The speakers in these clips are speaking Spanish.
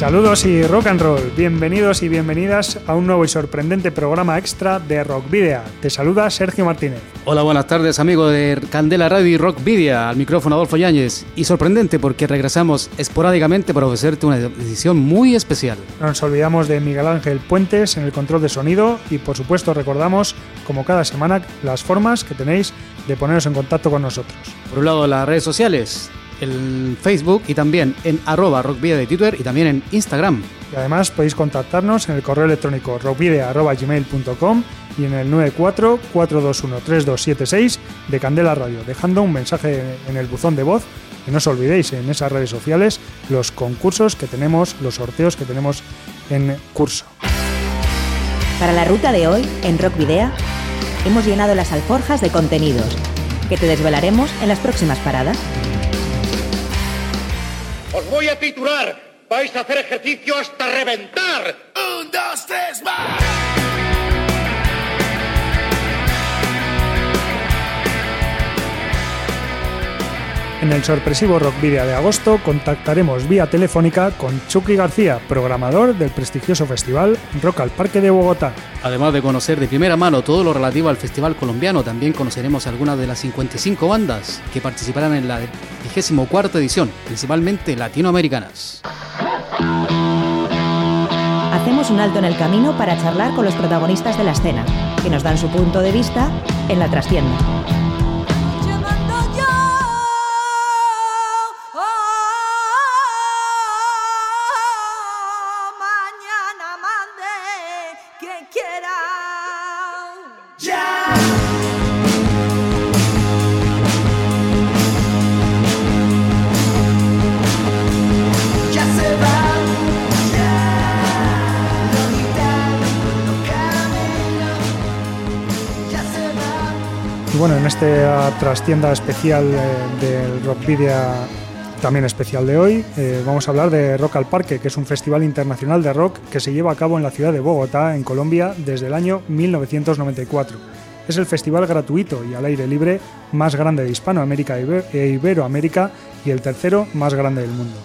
Saludos y rock and roll, bienvenidos y bienvenidas a un nuevo y sorprendente programa extra de Rock Video. Te saluda Sergio Martínez. Hola, buenas tardes amigos de Candela Radio y Rock Video, al micrófono Adolfo Yáñez. Y sorprendente porque regresamos esporádicamente para ofrecerte una edición muy especial. No nos olvidamos de Miguel Ángel Puentes en el control de sonido y por supuesto recordamos, como cada semana, las formas que tenéis de poneros en contacto con nosotros. Por un lado, las redes sociales, en Facebook y también en arroba rockvidea de Twitter y también en Instagram. Y además podéis contactarnos en el correo electrónico rockvidea.gmail.com y en el 94-421-3276 de Candela Radio, dejando un mensaje en el buzón de voz. Y no os olvidéis en esas redes sociales los concursos que tenemos, los sorteos que tenemos en curso. Para la ruta de hoy, en Rock Video, hemos llenado las alforjas de contenidos que te desvelaremos en las próximas paradas. Os voy a titular. Vais a hacer ejercicio hasta reventar. Un, dos, tres, más. En el sorpresivo Rock Video de agosto contactaremos vía telefónica con Chucky García, programador del prestigioso festival Rock al Parque de Bogotá. Además de conocer de primera mano todo lo relativo al festival colombiano, también conoceremos algunas de las 55 bandas que participarán en la 24 edición, principalmente latinoamericanas. Hacemos un alto en el camino para charlar con los protagonistas de la escena, que nos dan su punto de vista en la trastienda. Esta trastienda especial eh, del Rock Video, también especial de hoy, eh, vamos a hablar de Rock al Parque, que es un festival internacional de rock que se lleva a cabo en la ciudad de Bogotá, en Colombia, desde el año 1994. Es el festival gratuito y al aire libre más grande de Hispanoamérica e Iberoamérica y el tercero más grande del mundo.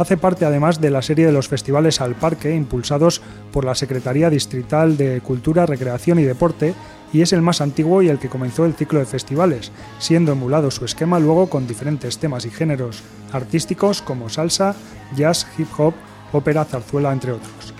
Hace parte además de la serie de los festivales al parque impulsados por la Secretaría Distrital de Cultura, Recreación y Deporte y es el más antiguo y el que comenzó el ciclo de festivales, siendo emulado su esquema luego con diferentes temas y géneros artísticos como salsa, jazz, hip hop, ópera, zarzuela, entre otros.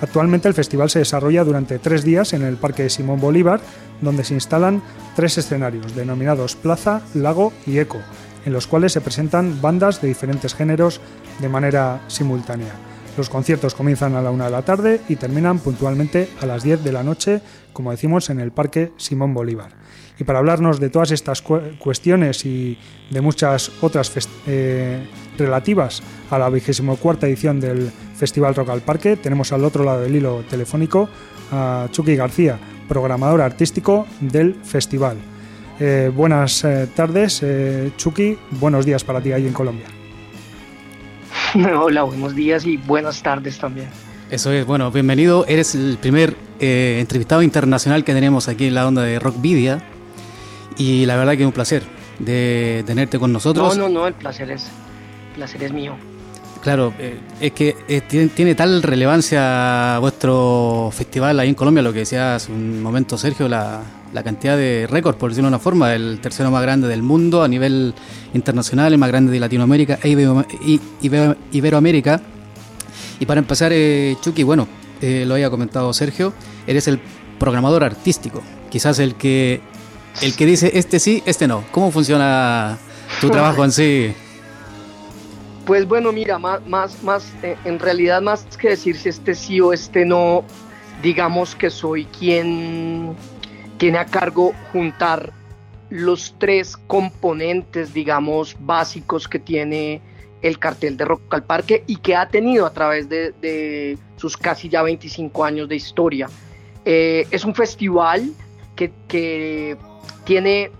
Actualmente el festival se desarrolla durante tres días en el Parque de Simón Bolívar, donde se instalan tres escenarios denominados Plaza, Lago y Eco, en los cuales se presentan bandas de diferentes géneros de manera simultánea. Los conciertos comienzan a la una de la tarde y terminan puntualmente a las 10 de la noche, como decimos, en el Parque Simón Bolívar. Y para hablarnos de todas estas cuestiones y de muchas otras eh, relativas a la vigésimo cuarta edición del Festival Rock al Parque, tenemos al otro lado del hilo telefónico a Chucky García, programador artístico del festival. Eh, buenas eh, tardes, Chucky. Buenos días para ti ahí en Colombia. Hola, buenos días y buenas tardes también. Eso es, bueno, bienvenido. Eres el primer eh, entrevistado internacional que tenemos aquí en la onda de Rock Video. Y la verdad que es un placer de tenerte con nosotros. No, no, no, el placer es, placer es mío. Claro, eh, es que eh, tiene, tal relevancia vuestro festival ahí en Colombia, lo que decía hace un momento Sergio, la, la cantidad de récords, por decirlo de una forma, el tercero más grande del mundo a nivel internacional, el más grande de Latinoamérica e Iberoamérica. Y para empezar, eh, Chucky, bueno, eh, lo había comentado Sergio, eres el programador artístico, quizás el que, el que dice este sí, este no. ¿Cómo funciona tu trabajo en sí? Pues bueno, mira, más, más, más, eh, en realidad más que decir si este sí o este no, digamos que soy quien tiene a cargo juntar los tres componentes, digamos, básicos que tiene el cartel de Rock al Parque y que ha tenido a través de, sus casi ya 25 años de historia. Eh, es un festival que, que tiene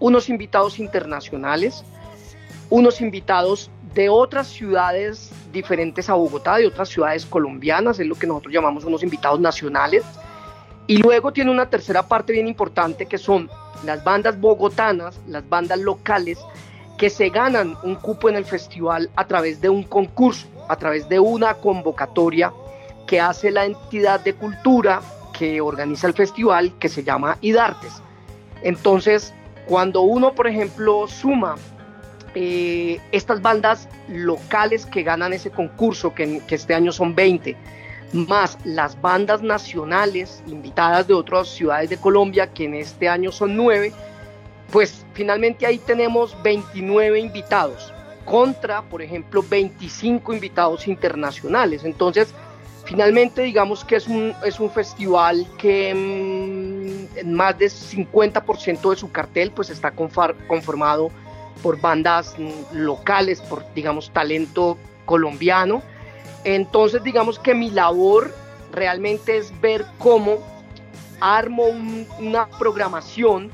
unos invitados internacionales, unos invitados de otras ciudades diferentes a Bogotá, de otras ciudades colombianas, es lo que nosotros llamamos unos invitados nacionales. Y luego tiene una tercera parte bien importante que son las bandas bogotanas, las bandas locales, que se ganan un cupo en el festival a través de un concurso, a través de una convocatoria que hace la entidad de cultura que organiza el festival, que se llama IDARTES. Entonces, cuando uno, por ejemplo, suma eh, estas bandas locales que ganan ese concurso, que, que este año son 20, más las bandas nacionales invitadas de otras ciudades de Colombia, que en este año son 9, pues finalmente ahí tenemos 29 invitados contra, por ejemplo, 25 invitados internacionales. Entonces, finalmente digamos que es un, es un festival que mm, en más del 50% de su cartel pues está conformado por bandas mm, locales, por digamos talento colombiano. Entonces digamos que mi labor realmente es ver cómo armo una programación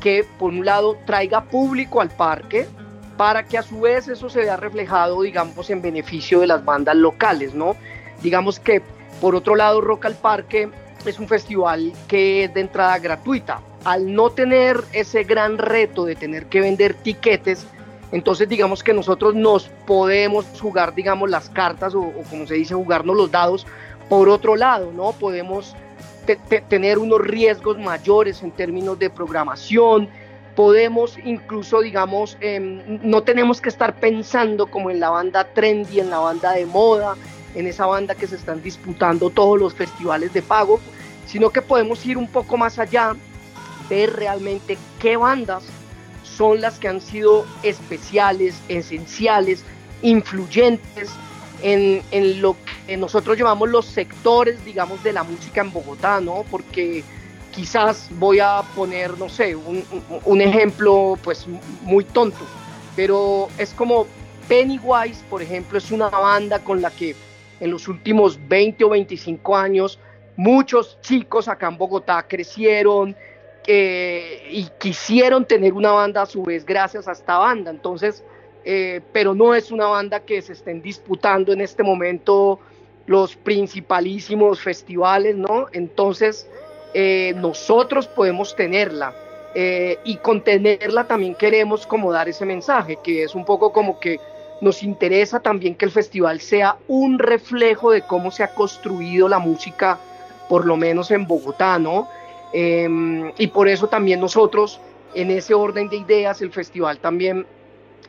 que por un lado traiga público al parque para que a su vez eso se vea reflejado, digamos, en beneficio de las bandas locales, ¿no? Digamos que por otro lado Rock al Parque es un festival que es de entrada gratuita. Al no tener ese gran reto de tener que vender tiquetes, entonces digamos que nosotros nos podemos jugar, digamos, las cartas o, como se dice, jugarnos los dados por otro lado, ¿no? Podemos tener unos riesgos mayores en términos de programación, podemos incluso, digamos, em, no tenemos que estar pensando como en la banda trendy, en la banda de moda, en esa banda que se están disputando todos los festivales de pago, sino que podemos ir un poco más allá, ver realmente qué bandas son las que han sido especiales, esenciales, influyentes en, lo que nosotros llamamos los sectores, digamos, de la música en Bogotá, ¿no? Porque quizás voy a poner, no sé, un, ejemplo pues muy tonto, pero es como Pennywise, por ejemplo, es una banda con la que en los últimos 20 o 25 años muchos chicos acá en Bogotá crecieron eh, y quisieron tener una banda a su vez gracias a esta banda. Entonces, eh, pero no es una banda que se estén disputando en este momento los principalísimos festivales, ¿no? Entonces, eh, nosotros podemos tenerla y con tenerla también queremos como dar ese mensaje, que es un poco como que nos interesa también que el festival sea un reflejo de cómo se ha construido la música, por lo menos en Bogotá, ¿no? Em, y por eso también nosotros, en ese orden de ideas, el festival también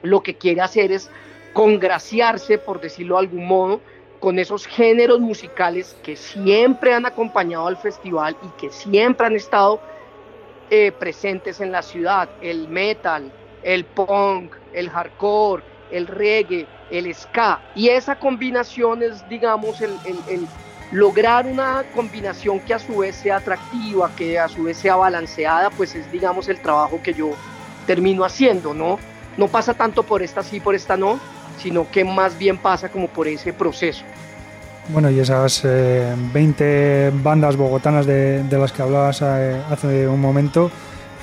lo que quiere hacer es congraciarse, por decirlo de algún modo, con esos géneros musicales que siempre han acompañado al festival y que siempre han estado eh, presentes en la ciudad, el metal, el punk, el hardcore, el reggae, el ska. Y esa combinación es, digamos, el, el lograr una combinación que a su vez sea atractiva, que a su vez sea balanceada, pues es, digamos, el trabajo que yo termino haciendo, ¿no? no pasa tanto por esta sí, por esta no, sino que más bien pasa como por ese proceso. Bueno, y esas 20 eh, bandas bogotanas de, las que hablabas eh, hace un momento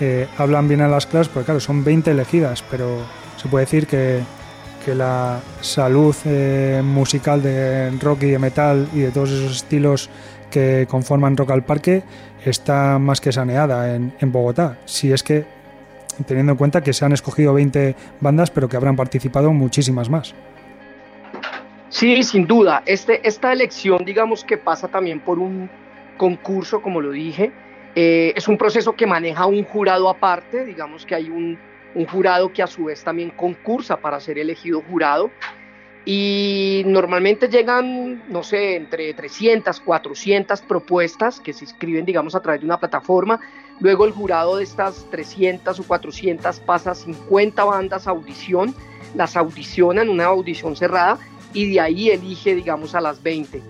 eh, hablan bien en las clases, porque claro, son 20 elegidas, pero se puede decir que, que la salud musical de rock y de metal y de todos esos estilos que conforman Rock al Parque está más que saneada en, en Bogotá. Si es que teniendo en cuenta que se han escogido 20 bandas, pero que habrán participado muchísimas más. Sí, sin duda. Este, esta elección, digamos que pasa también por un concurso, como lo dije. Eh, es un proceso que maneja un jurado aparte, digamos que hay un, un jurado que a su vez también concursa para ser elegido jurado y normalmente llegan, no sé, entre 300, 400 propuestas que se inscriben, digamos, a través de una plataforma. Luego el jurado de estas 300 o 400 pasa 50 bandas a audición, las audiciona en una audición cerrada y de ahí elige, digamos, a las 20.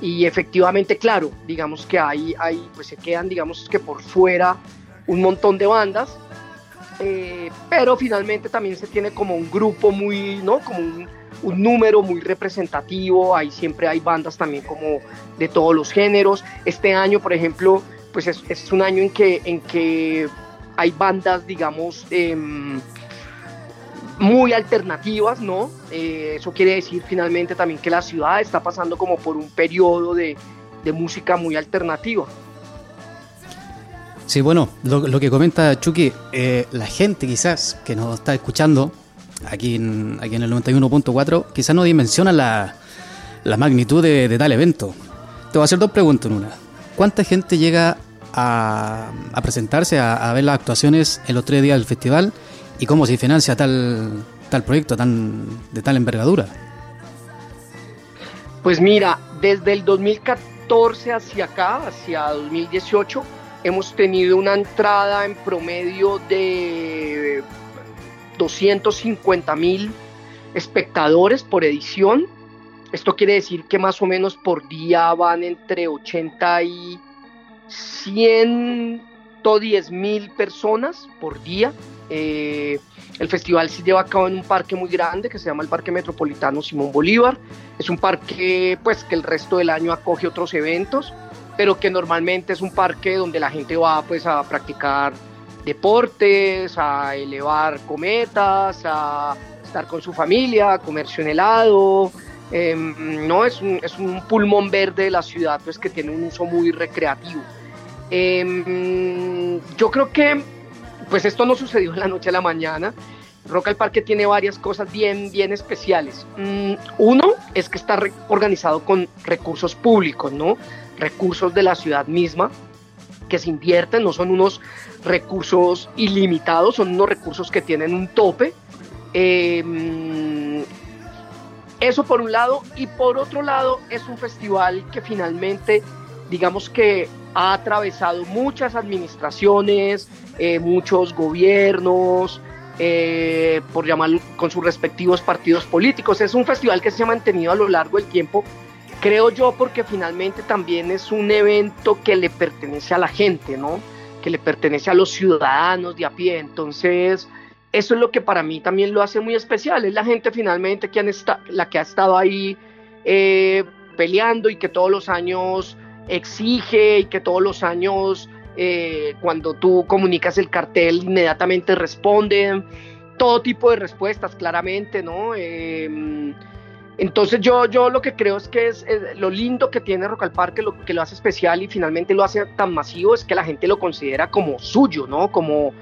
Y efectivamente, claro, digamos que ahí, ahí pues se quedan, digamos, que por fuera un montón de bandas eh, pero finalmente también se tiene como un grupo muy, ¿no? Como un, número muy representativo, ahí siempre hay bandas también como de todos los géneros. Este año, por ejemplo, pues es, un año en que, en que hay bandas, digamos, em, muy alternativas, ¿no? Eh, eso quiere decir finalmente también que la ciudad está pasando como por un periodo de, música muy alternativa. Sí, bueno, lo, que comenta Chucky, eh, la gente quizás que nos está escuchando aquí en, aquí en el 91.4, quizás no dimensiona la, magnitud de, tal evento. Te voy a hacer dos preguntas en una. ¿Cuánta gente llega a, presentarse, a, a ver las actuaciones en los tres días del festival? ¿Y cómo se financia tal, tal proyecto tan, de tal envergadura? Pues mira, desde el 2014 hacia acá, hacia 2018, hemos tenido una entrada en promedio de 250 mil espectadores por edición. Esto quiere decir que más o menos por día van entre 80 y 110 mil personas por día. Eh, el festival se lleva a cabo en un parque muy grande que se llama el Parque Metropolitano Simón Bolívar. Es un parque pues que el resto del año acoge otros eventos, pero que normalmente es un parque donde la gente va pues a practicar deportes, a elevar cometas, a estar con su familia, a comerse un helado. Em, no es un, es un pulmón verde de la ciudad pues que tiene un uso muy recreativo. Em, yo creo que pues esto no sucedió en la noche a la mañana. Rock al Parque tiene varias cosas bien, bien especiales. Mm, uno es que está organizado con recursos públicos, ¿no? Recursos de la ciudad misma que se invierten, no son unos recursos ilimitados, son unos recursos que tienen un tope. Em, eso por un lado, y por otro lado es un festival que finalmente, digamos que ha atravesado muchas administraciones, eh, muchos gobiernos, eh, por llamar con sus respectivos partidos políticos. Es un festival que se ha mantenido a lo largo del tiempo, creo yo, porque finalmente también es un evento que le pertenece a la gente, ¿no? Que le pertenece a los ciudadanos de a pie. Entonces, eso es lo que para mí también lo hace muy especial. Es la gente finalmente que han la que ha estado ahí eh, peleando y que todos los años exige y que todos los años eh, cuando tú comunicas el cartel inmediatamente responden, todo tipo de respuestas claramente, ¿no? Em, entonces yo, yo lo que creo es que es, lo lindo que tiene Rock al Parque, lo que lo hace especial y finalmente lo hace tan masivo es que la gente lo considera como suyo, ¿no? Como,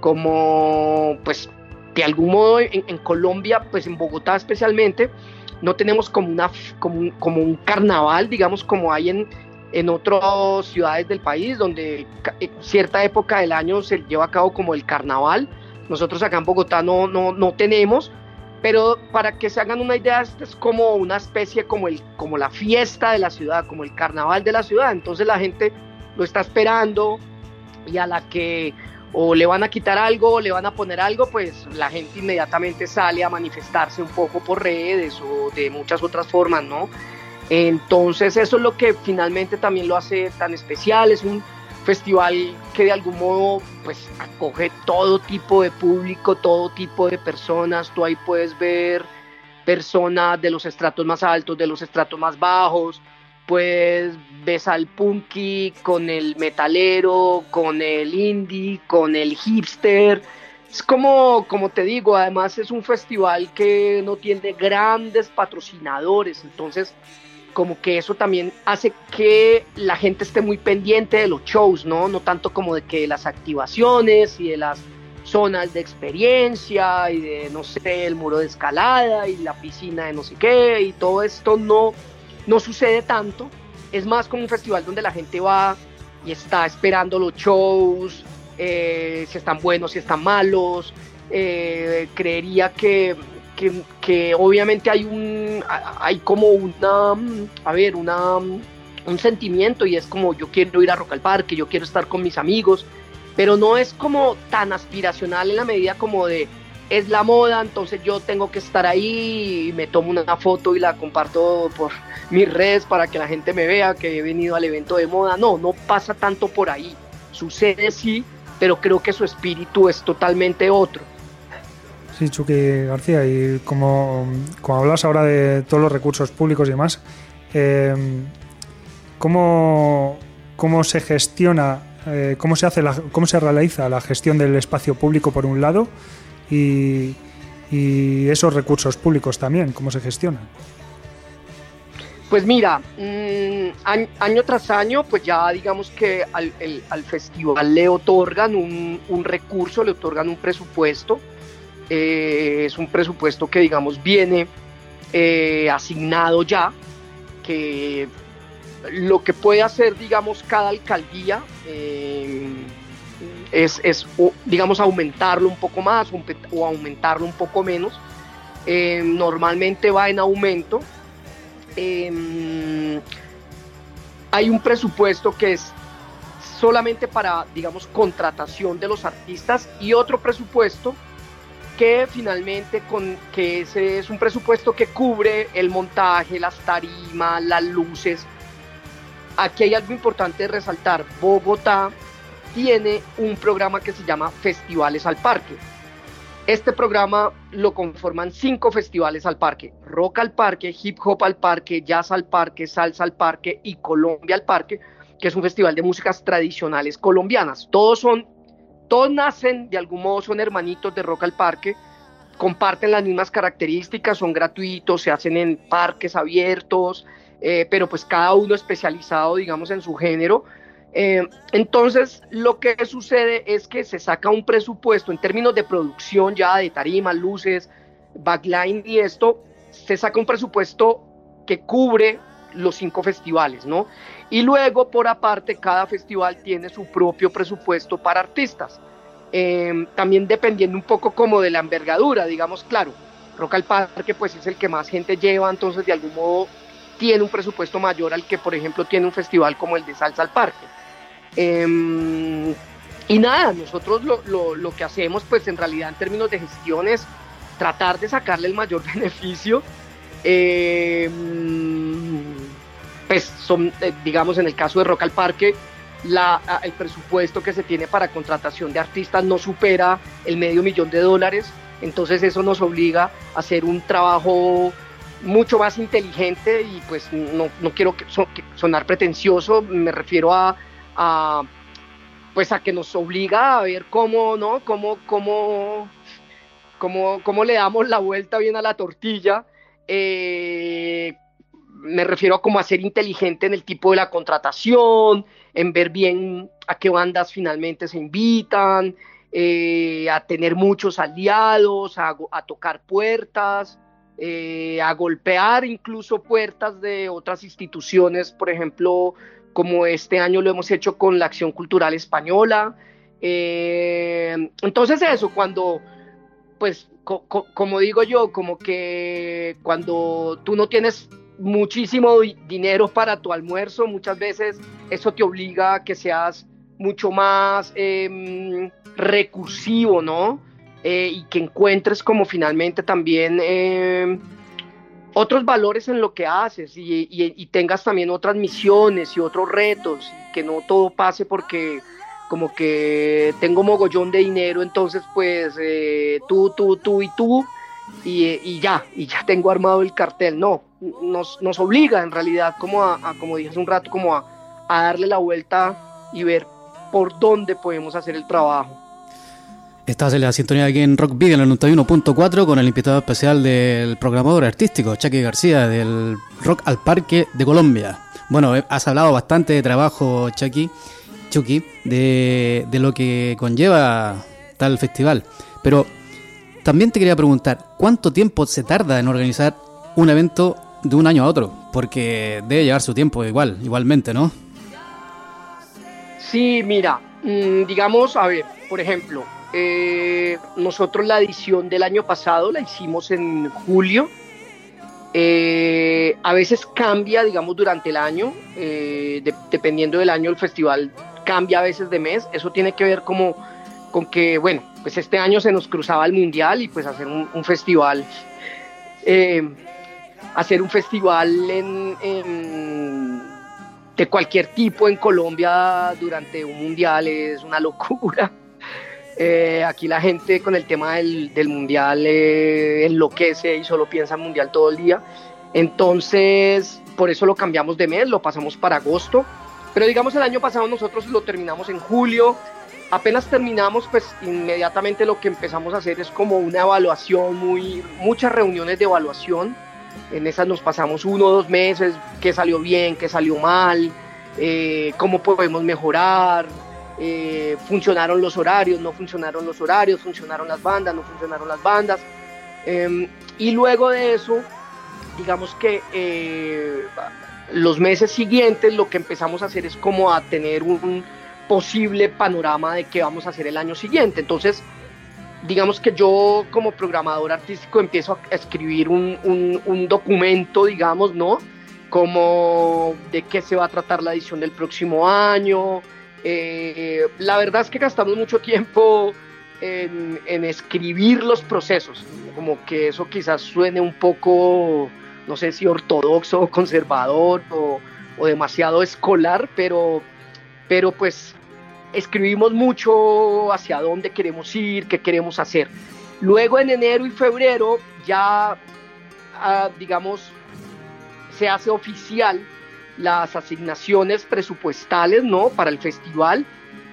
como pues de algún modo en, Colombia, pues en Bogotá especialmente, no tenemos como, una, como, como un carnaval, digamos, como hay en, en otras ciudades del país donde en cierta época del año se lleva a cabo como el carnaval. Nosotros acá en Bogotá no, no, no tenemos, pero para que se hagan una idea, esto es como una especie como, el, como la fiesta de la ciudad, como el carnaval de la ciudad. Entonces la gente lo está esperando y a la que o le van a quitar algo o le van a poner algo, pues la gente inmediatamente sale a manifestarse un poco por redes o de muchas otras formas, ¿no? Entonces eso es lo que finalmente también lo hace tan especial, es un festival que de algún modo pues acoge todo tipo de público, todo tipo de personas, tú ahí puedes ver personas de los estratos más altos, de los estratos más bajos, pues ves al punky con el metalero, con el indie, con el hipster, es como, como te digo, además es un festival que no tiene grandes patrocinadores, entonces como que eso también hace que la gente esté muy pendiente de los shows, ¿no? No tanto como de que las activaciones y de las zonas de experiencia y de, no sé, el muro de escalada y la piscina de no sé qué y todo esto no, no sucede tanto. Es más como un festival donde la gente va y está esperando los shows, eh, si están buenos, si están malos. Eh, creería que que, obviamente hay un, hay como una, a ver, una, un sentimiento y es como yo quiero ir a Rock al Parque, yo quiero estar con mis amigos, pero no es como tan aspiracional en la medida como de es la moda, entonces yo tengo que estar ahí y me tomo una foto y la comparto por mis redes para que la gente me vea que he venido al evento de moda. No, no pasa tanto por ahí. Sucede sí pero creo que su espíritu es totalmente otro. Sí, Chucky García, y como, como hablas ahora de todos los recursos públicos y demás, eh, ¿cómo, ¿cómo, se gestiona, eh, cómo, se hace cómo se realiza la gestión del espacio público por un lado y, esos recursos públicos también, cómo se gestionan? Pues mira, mmm, año, tras año, pues ya digamos que al, al festival le otorgan un, un, recurso, le otorgan un presupuesto. Eh, es un presupuesto que digamos viene eh, asignado ya, que lo que puede hacer digamos cada alcaldía eh, es, es digamos aumentarlo un poco más o aumentarlo un poco menos. normalmente va en aumento eh, hay un presupuesto que es solamente para, digamos, contratación de los artistas y otro presupuesto que finalmente con que ese es un presupuesto que cubre el montaje, las tarimas, las luces. Aquí hay algo importante de resaltar. Bogotá tiene un programa que se llama Festivales al Parque. Este programa lo conforman cinco festivales al parque, rock al parque, hip hop al parque, jazz al parque, salsa al parque y Colombia al parque, que es un festival de músicas tradicionales colombianas. Todos son, todos nacen de algún modo, son hermanitos de rock al parque, comparten las mismas características, son gratuitos, se hacen en parques abiertos, eh, pero pues cada uno especializado, digamos, en su género eh, entonces, lo que sucede es que se saca un presupuesto en términos de producción ya de tarima, luces, backline y esto, se saca un presupuesto que cubre los cinco festivales, ¿no? Y luego, por aparte, cada festival tiene su propio presupuesto para artistas. Eh, también dependiendo un poco como de la envergadura, digamos, claro, Rock al Parque pues es el que más gente lleva, entonces de algún modo tiene un presupuesto mayor al que, por ejemplo, tiene un festival como el de Salsa al Parque. Eh, y nada, nosotros lo, lo, lo, que hacemos, pues en realidad en términos de gestión es tratar de sacarle el mayor beneficio. Eh, pues son, eh, digamos, en el caso de Rock al Parque, el presupuesto que se tiene para contratación de artistas no supera el medio millón de dólares. Entonces eso nos obliga a hacer un trabajo mucho más inteligente y pues no, no quiero sonar pretencioso, me refiero a a pues a que nos obliga a ver cómo, ¿no? Cómo, cómo, cómo, cómo le damos la vuelta bien a la tortilla. Eh, me refiero a cómo a ser inteligente en el tipo de la contratación, en ver bien a qué bandas finalmente se invitan, eh, a tener muchos aliados, a, tocar puertas, eh, a golpear incluso puertas de otras instituciones, por ejemplo, como este año lo hemos hecho con la Acción Cultural Española. Eh, entonces eso, cuando, pues, co co como digo yo, como que cuando tú no tienes muchísimo dinero para tu almuerzo, muchas veces eso te obliga a que seas mucho más eh, recursivo, ¿no? Eh, y que encuentres como finalmente también eh, otros valores en lo que haces y, tengas también otras misiones y otros retos, y que no todo pase porque como que tengo mogollón de dinero, entonces pues eh, tú, tú, tú y tú, y, y, ya, y ya tengo armado el cartel. No, nos, nos obliga en realidad, como a, como dije hace un rato, como a, a darle la vuelta y ver por dónde podemos hacer el trabajo. Estás en la sintonía aquí en Rock Video en el 91.4 con el invitado especial del programador artístico, Chucky García, del Rock al Parque de Colombia. Bueno, eh, has hablado bastante de trabajo, Chucky, Chucky de, de lo que conlleva tal festival. Pero también te quería preguntar, ¿cuánto tiempo se tarda en organizar un evento de un año a otro? Porque debe llevar su tiempo igual, igualmente, ¿no? Sí, mira, mmm, digamos, a ver, por ejemplo, eh, nosotros la edición del año pasado la hicimos en julio. Eh, a veces cambia, digamos, durante el año, eh, de, dependiendo del año el festival cambia a veces de mes. Eso tiene que ver como con que, bueno, pues este año se nos cruzaba el mundial y pues hacer un, un festival, eh, hacer un festival en, en, de cualquier tipo en Colombia durante un mundial es una locura. Eh, aquí la gente con el tema del, mundial eh, enloquece y solo piensa en mundial todo el día. Entonces, por eso lo cambiamos de mes, lo pasamos para agosto. Pero digamos, el año pasado nosotros lo terminamos en julio. Apenas terminamos, pues inmediatamente lo que empezamos a hacer es como una evaluación, muy, muchas reuniones de evaluación. En esas nos pasamos uno o dos meses, qué salió bien, qué salió mal, eh, cómo podemos mejorar, eh, funcionaron los horarios, no funcionaron los horarios, funcionaron las bandas, no funcionaron las bandas. Em, y luego de eso, digamos que eh, los meses siguientes lo que empezamos a hacer es como a tener un posible panorama de qué vamos a hacer el año siguiente. Entonces, digamos que yo como programador artístico empiezo a escribir un, un documento, digamos, ¿no? Como de qué se va a tratar la edición del próximo año, eh, la verdad es que gastamos mucho tiempo en, escribir los procesos, como que eso quizás suene un poco, no sé si ortodoxo o conservador o, demasiado escolar, pero, pero pues escribimos mucho hacia dónde queremos ir, qué queremos hacer. Luego en enero y febrero ya, ah, digamos, se hace oficial las asignaciones presupuestales, ¿no? Para el festival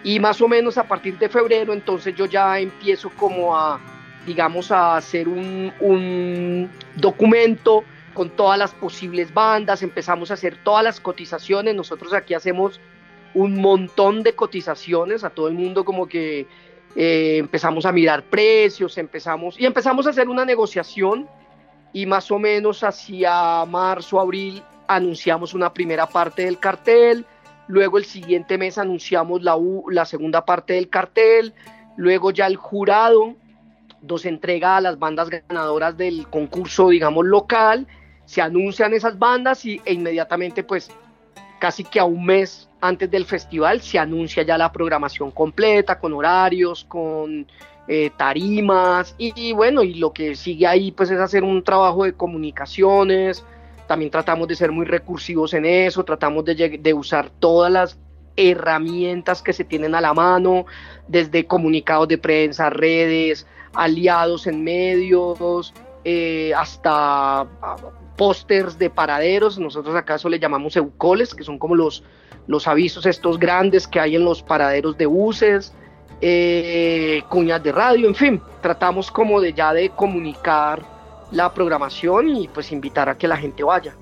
y más o menos a partir de febrero entonces yo ya empiezo como a, digamos, a hacer un, un documento con todas las posibles bandas, empezamos a hacer todas las cotizaciones, nosotros aquí hacemos un montón de cotizaciones a todo el mundo como que eh, empezamos a mirar precios, empezamos y empezamos a hacer una negociación y más o menos hacia marzo, abril anunciamos una primera parte del cartel, luego el siguiente mes anunciamos la, la segunda parte del cartel, luego ya el jurado nos entrega a las bandas ganadoras del concurso, digamos, local, se anuncian esas bandas y, e inmediatamente, pues, casi que a un mes antes del festival se anuncia ya la programación completa, con horarios, con eh, tarimas y, bueno, y lo que sigue ahí, pues, es hacer un trabajo de comunicaciones, también tratamos de ser muy recursivos en eso, tratamos de, usar todas las herramientas que se tienen a la mano, desde comunicados de prensa, redes, aliados en medios, eh, hasta ah, pósters de paraderos, nosotros acaso le llamamos eucoles, que son como los, los avisos estos grandes que hay en los paraderos de buses, eh, cuñas de radio, en fin, tratamos como de ya de comunicar la programación y pues invitar a que la gente vaya.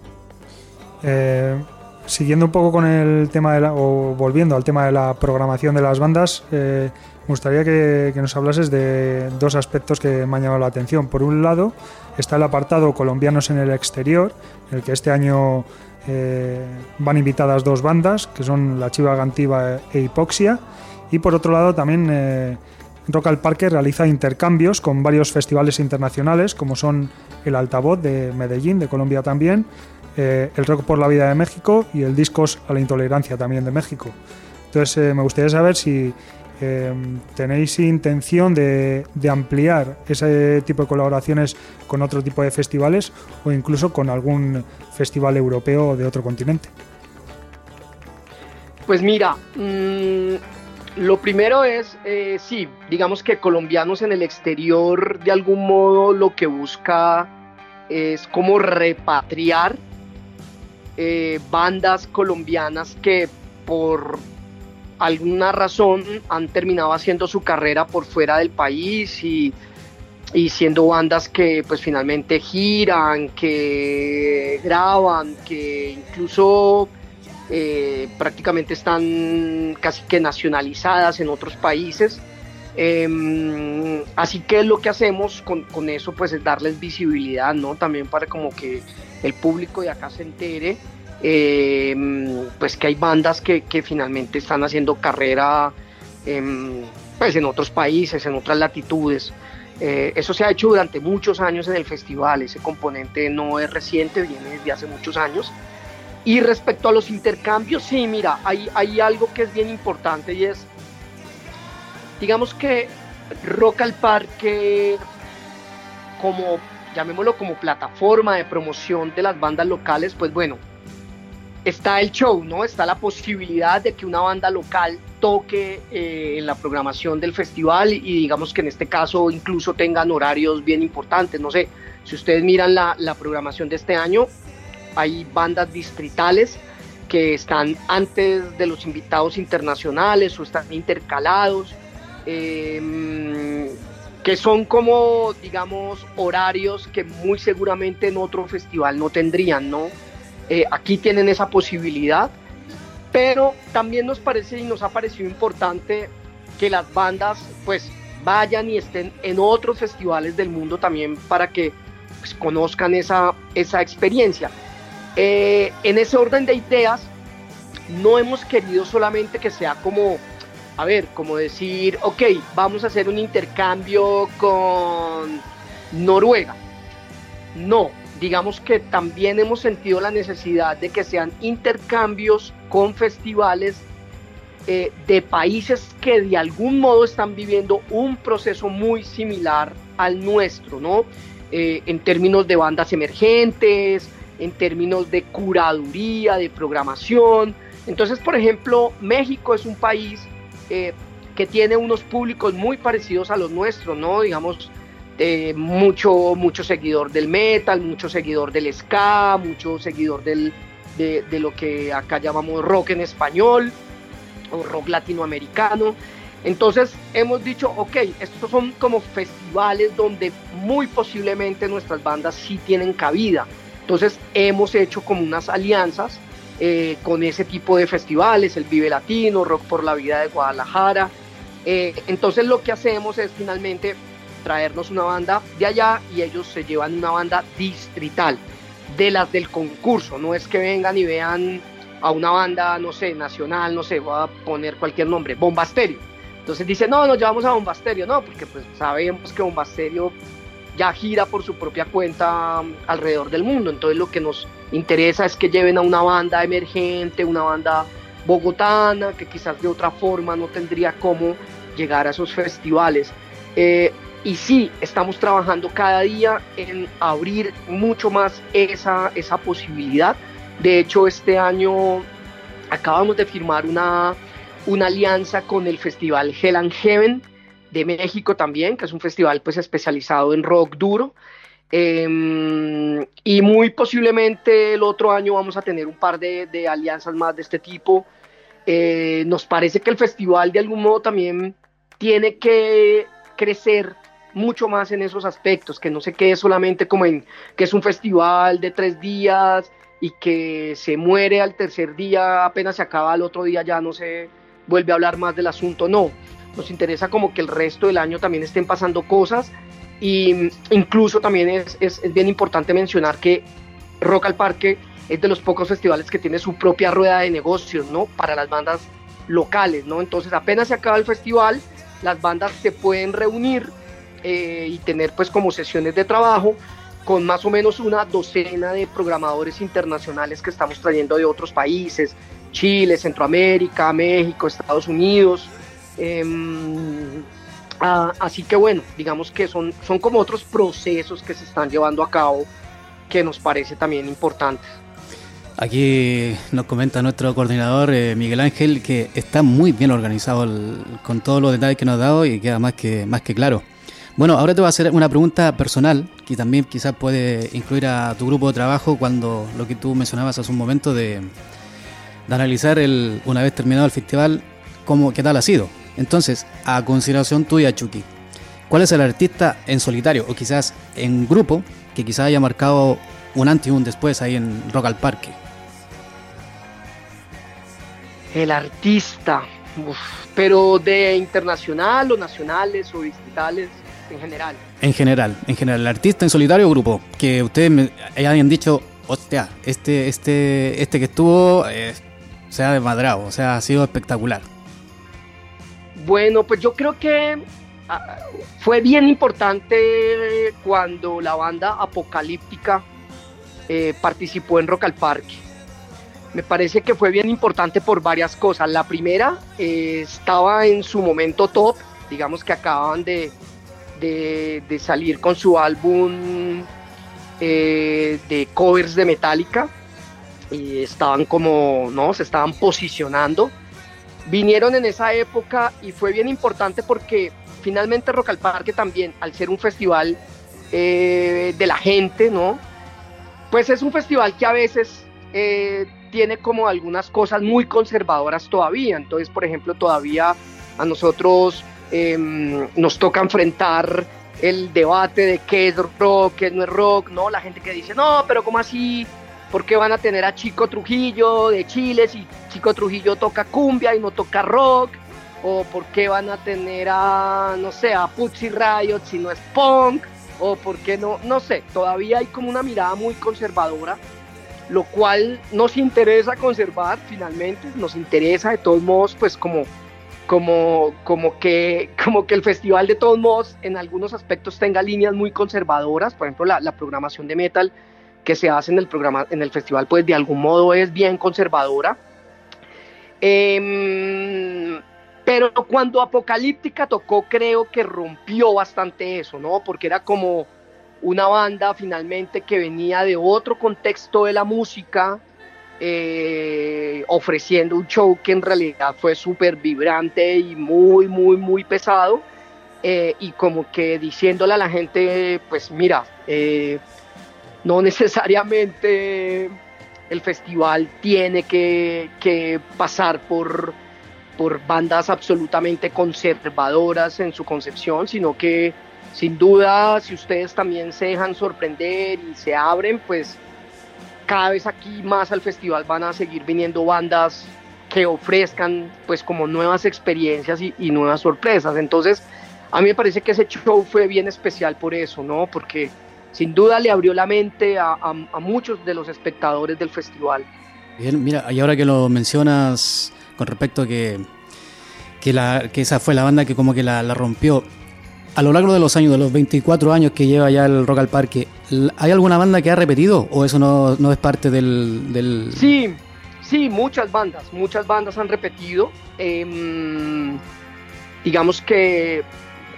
Eh, siguiendo un poco con el tema de la, o volviendo al tema de la programación de las bandas, eh, me gustaría que, nos hablases de dos aspectos que me han llamado la atención. Por un lado, está el apartado Colombianos en el exterior, en el que este año eh, van invitadas dos bandas, que son La Chiva Gantiva e Hipoxia. Y por otro lado, también Rock al Parque realiza intercambios con varios festivales internacionales, como son el Altavoz de Medellín, de Colombia también, eh, el Rock por la Vida de México y el Discos a la Intolerancia también de México. Entonces eh, me gustaría saber si eh, tenéis intención de, ampliar ese tipo de colaboraciones con otro tipo de festivales o incluso con algún festival europeo de otro continente. Pues mira, mmm lo primero es, eh, sí, digamos que colombianos en el exterior de algún modo lo que busca es como repatriar eh, bandas colombianas que por alguna razón han terminado haciendo su carrera por fuera del país y, y siendo bandas que pues finalmente giran, que graban, que incluso eh, prácticamente están casi que nacionalizadas en otros países. Em, así que lo que hacemos con, con, eso pues es darles visibilidad, ¿no? También para como que el público de acá se entere, em, pues que hay bandas que, finalmente están haciendo carrera pues en otros países, en otras latitudes. Eh, eso se ha hecho durante muchos años en el festival, ese componente no es reciente, viene desde hace muchos años. Y respecto a los intercambios, sí, mira, hay, hay algo que es bien importante y es, digamos que Rock al Parque, como, llamémoslo como plataforma de promoción de las bandas locales, pues bueno, está el show, ¿no? Está la posibilidad de que una banda local toque eh, en la programación del festival y digamos que en este caso incluso tengan horarios bien importantes. No sé, si ustedes miran la, programación de este año, hay bandas distritales que están antes de los invitados internacionales o están intercalados, em, que son como, digamos, horarios que muy seguramente en otro festival no tendrían, ¿no? Eh, aquí tienen esa posibilidad, pero también nos parece y nos ha parecido importante que las bandas, pues, vayan y estén en otros festivales del mundo también para que pues, conozcan esa, esa experiencia. Eh, en ese orden de ideas, no hemos querido solamente que sea como, a ver, como decir, ok, vamos a hacer un intercambio con Noruega. No, digamos que también hemos sentido la necesidad de que sean intercambios con festivales eh, de países que de algún modo están viviendo un proceso muy similar al nuestro, ¿no? Eh, en términos de bandas emergentes, en términos de curaduría, de programación. Entonces, por ejemplo, México es un país eh, que tiene unos públicos muy parecidos a los nuestros, ¿no? Digamos, eh, mucho, mucho seguidor del metal, mucho seguidor del ska, mucho seguidor del, de, lo que acá llamamos rock en español o rock latinoamericano. Entonces hemos dicho, ok, estos son como festivales donde muy posiblemente nuestras bandas sí tienen cabida. Entonces hemos hecho como unas alianzas eh, con ese tipo de festivales, el Vive Latino, Rock por la Vida de Guadalajara. Eh, entonces lo que hacemos es finalmente traernos una banda de allá y ellos se llevan una banda distrital de las del concurso. No es que vengan y vean a una banda, no sé, nacional, no sé, voy a poner cualquier nombre, Bombasterio. Entonces dicen, no, nos llevamos a Bombasterio, no, porque pues sabemos que Bombasterio ya gira por su propia cuenta um, alrededor del mundo. Entonces lo que nos interesa es que lleven a una banda emergente, una banda bogotana, que quizás de otra forma no tendría cómo llegar a esos festivales. Eh, y sí, estamos trabajando cada día en abrir mucho más esa, esa posibilidad. De hecho, este año acabamos de firmar una, una alianza con el festival Hell and Heaven, de México también, que es un festival pues especializado en rock duro. Eh, y muy posiblemente el otro año vamos a tener un par de, de alianzas más de este tipo. Eh, nos parece que el festival de algún modo también tiene que crecer mucho más en esos aspectos, que no se quede solamente como en que es un festival de tres días y que se muere al tercer día, apenas se acaba el otro día ya no se vuelve a hablar más del asunto, no nos interesa como que el resto del año también estén pasando cosas y incluso también es, es, es bien importante mencionar que Rock al Parque es de los pocos festivales que tiene su propia rueda de negocios, ¿no? Para las bandas locales, ¿no? Entonces apenas se acaba el festival, las bandas se pueden reunir eh, y tener pues como sesiones de trabajo con más o menos una docena de programadores internacionales que estamos trayendo de otros países, Chile, Centroamérica, México, Estados Unidos, Em, así que bueno, digamos que son, son como otros procesos que se están llevando a cabo que nos parece también importantes. Aquí nos comenta nuestro coordinador eh, Miguel Ángel que está muy bien organizado con todos los detalles que nos ha dado y queda más que, más que claro. Bueno, ahora te voy a hacer una pregunta personal que también quizás puede incluir a tu grupo de trabajo cuando lo que tú mencionabas hace un momento de, analizar el, una vez terminado el festival, cómo, qué tal ha sido. Entonces, a consideración tuya, Chucky, ¿cuál es el artista en solitario o quizás en grupo que quizás haya marcado un antes y un después ahí en Rock al Parque? El artista, pero de internacional o nacionales o distritales en general. En general, en general, el artista en solitario o grupo, que ustedes me hayan dicho, hostia, este, este, este que estuvo eh, se ha desmadrado, o sea, ha sido espectacular. Bueno, pues yo creo que ah, fue bien importante cuando la banda apocalíptica eh, participó en Rock al Parque. Me parece que fue bien importante por varias cosas. La primera, eh, estaba en su momento top, digamos que acababan de, de, salir con su álbum eh, de covers de Metallica. y estaban como, ¿no? Se estaban posicionando. Vinieron en esa época y fue bien importante porque finalmente Rock al Parque también, al ser un festival eh, de la gente, ¿no? Pues es un festival que a veces eh, tiene como algunas cosas muy conservadoras todavía. Entonces, por ejemplo, todavía a nosotros em, nos toca enfrentar el debate de qué es rock, qué no es rock, ¿no? La gente que dice, no, pero ¿cómo así? ¿Por qué van a tener a Chico Trujillo de Chile si Chico Trujillo toca cumbia y no toca rock? ¿O por qué van a tener a, no sé, a Pussy Riot si no es punk? ¿O por qué no? No sé, todavía hay como una mirada muy conservadora, lo cual nos interesa conservar finalmente, nos interesa de todos modos, pues como como, como, que, como que el festival de todos modos en algunos aspectos tenga líneas muy conservadoras, por ejemplo la, programación de metal que se hace en el, programa, en el festival pues de algún modo es bien conservadora. Em, pero cuando Apocalíptica tocó creo que rompió bastante eso, ¿no? Porque era como una banda finalmente que venía de otro contexto de la música, eh, ofreciendo un show que en realidad fue súper vibrante y muy, muy, muy pesado. Eh, y como que diciéndole a la gente, pues mira, eh, no necesariamente el festival tiene que, que pasar por, por bandas absolutamente conservadoras en su concepción, sino que sin duda si ustedes también se dejan sorprender y se abren, pues cada vez aquí más al festival van a seguir viniendo bandas que ofrezcan pues como nuevas experiencias y, nuevas sorpresas. Entonces, a mí me parece que ese show fue bien especial por eso, ¿no? Porque sin duda le abrió la mente a, muchos de los espectadores del festival. Bien, mira, y ahora que lo mencionas con respecto a que, que, esa fue la banda que como que la rompió, a lo largo de los años, de los 24 años que lleva ya el Rock al Parque, ¿hay alguna banda que ha repetido o eso no, no es parte del, Sí, sí, muchas bandas, muchas bandas han repetido. Em, digamos que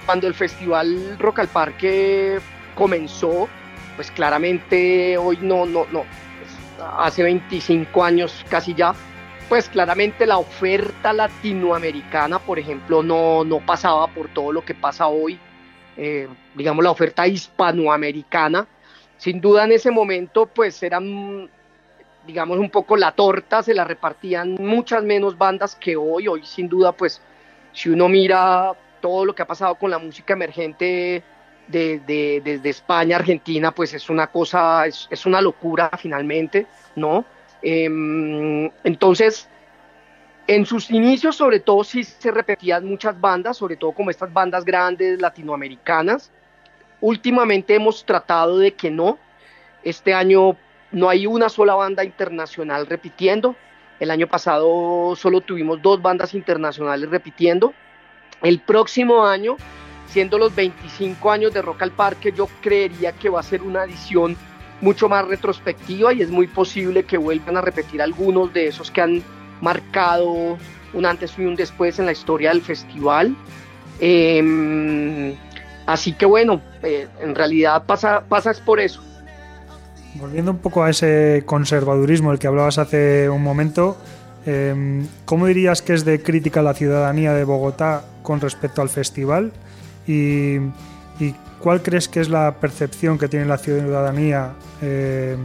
cuando el festival Rock al Parque comenzó, pues claramente hoy no, no, no, hace 25 años casi ya, pues claramente la oferta latinoamericana, por ejemplo, no, no pasaba por todo lo que pasa hoy, eh, digamos la oferta hispanoamericana. Sin duda en ese momento pues eran, digamos, un poco la torta, se la repartían muchas menos bandas que hoy. Hoy sin duda pues si uno mira todo lo que ha pasado con la música emergente desde de, España, Argentina, pues es una cosa, es, es una locura finalmente, ¿no? Em, entonces, en sus inicios, sobre todo, sí se repetían muchas bandas, sobre todo como estas bandas grandes latinoamericanas. Últimamente hemos tratado de que no. Este año no hay una sola banda internacional repitiendo. El año pasado solo tuvimos dos bandas internacionales repitiendo. El próximo año, siendo los 25 años de Rock al Parque, yo creería que va a ser una edición mucho más retrospectiva y es muy posible que vuelvan a repetir algunos de esos que han marcado un antes y un después en la historia del festival. Em, así que bueno, eh, en realidad pasa, pasa es por eso. Volviendo un poco a ese conservadurismo del que hablabas hace un momento, em, ¿cómo dirías que es de crítica la ciudadanía de Bogotá con respecto al festival? Y, ¿Cuál crees que es la percepción que tiene la ciudadanía eh,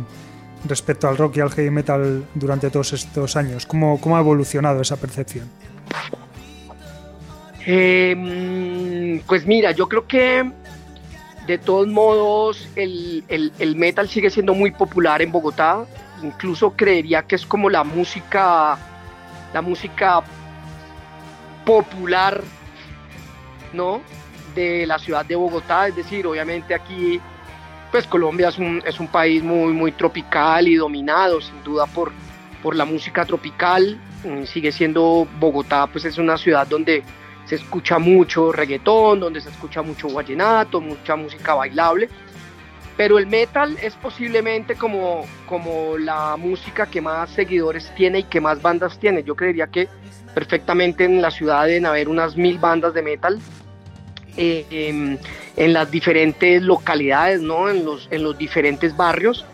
respecto al rock y al heavy metal durante todos estos años? ¿Cómo, cómo ha evolucionado esa percepción? Em, pues mira, yo creo que de todos modos el, el, metal sigue siendo muy popular en Bogotá. Incluso creería que es como la música, la música popular, ¿no? de la ciudad de Bogotá, es decir, obviamente aquí pues Colombia es un, es un país muy, muy tropical y dominado sin duda por, por la música tropical, mm, sigue siendo Bogotá pues es una ciudad donde se escucha mucho reggaetón, donde se escucha mucho vallenato, mucha música bailable, pero el metal es posiblemente como, como la música que más seguidores tiene y que más bandas tiene. Yo creería que perfectamente en la ciudad deben haber unas mil bandas de metal en las diferentes localidades, ¿no? en, los, en los diferentes barrios.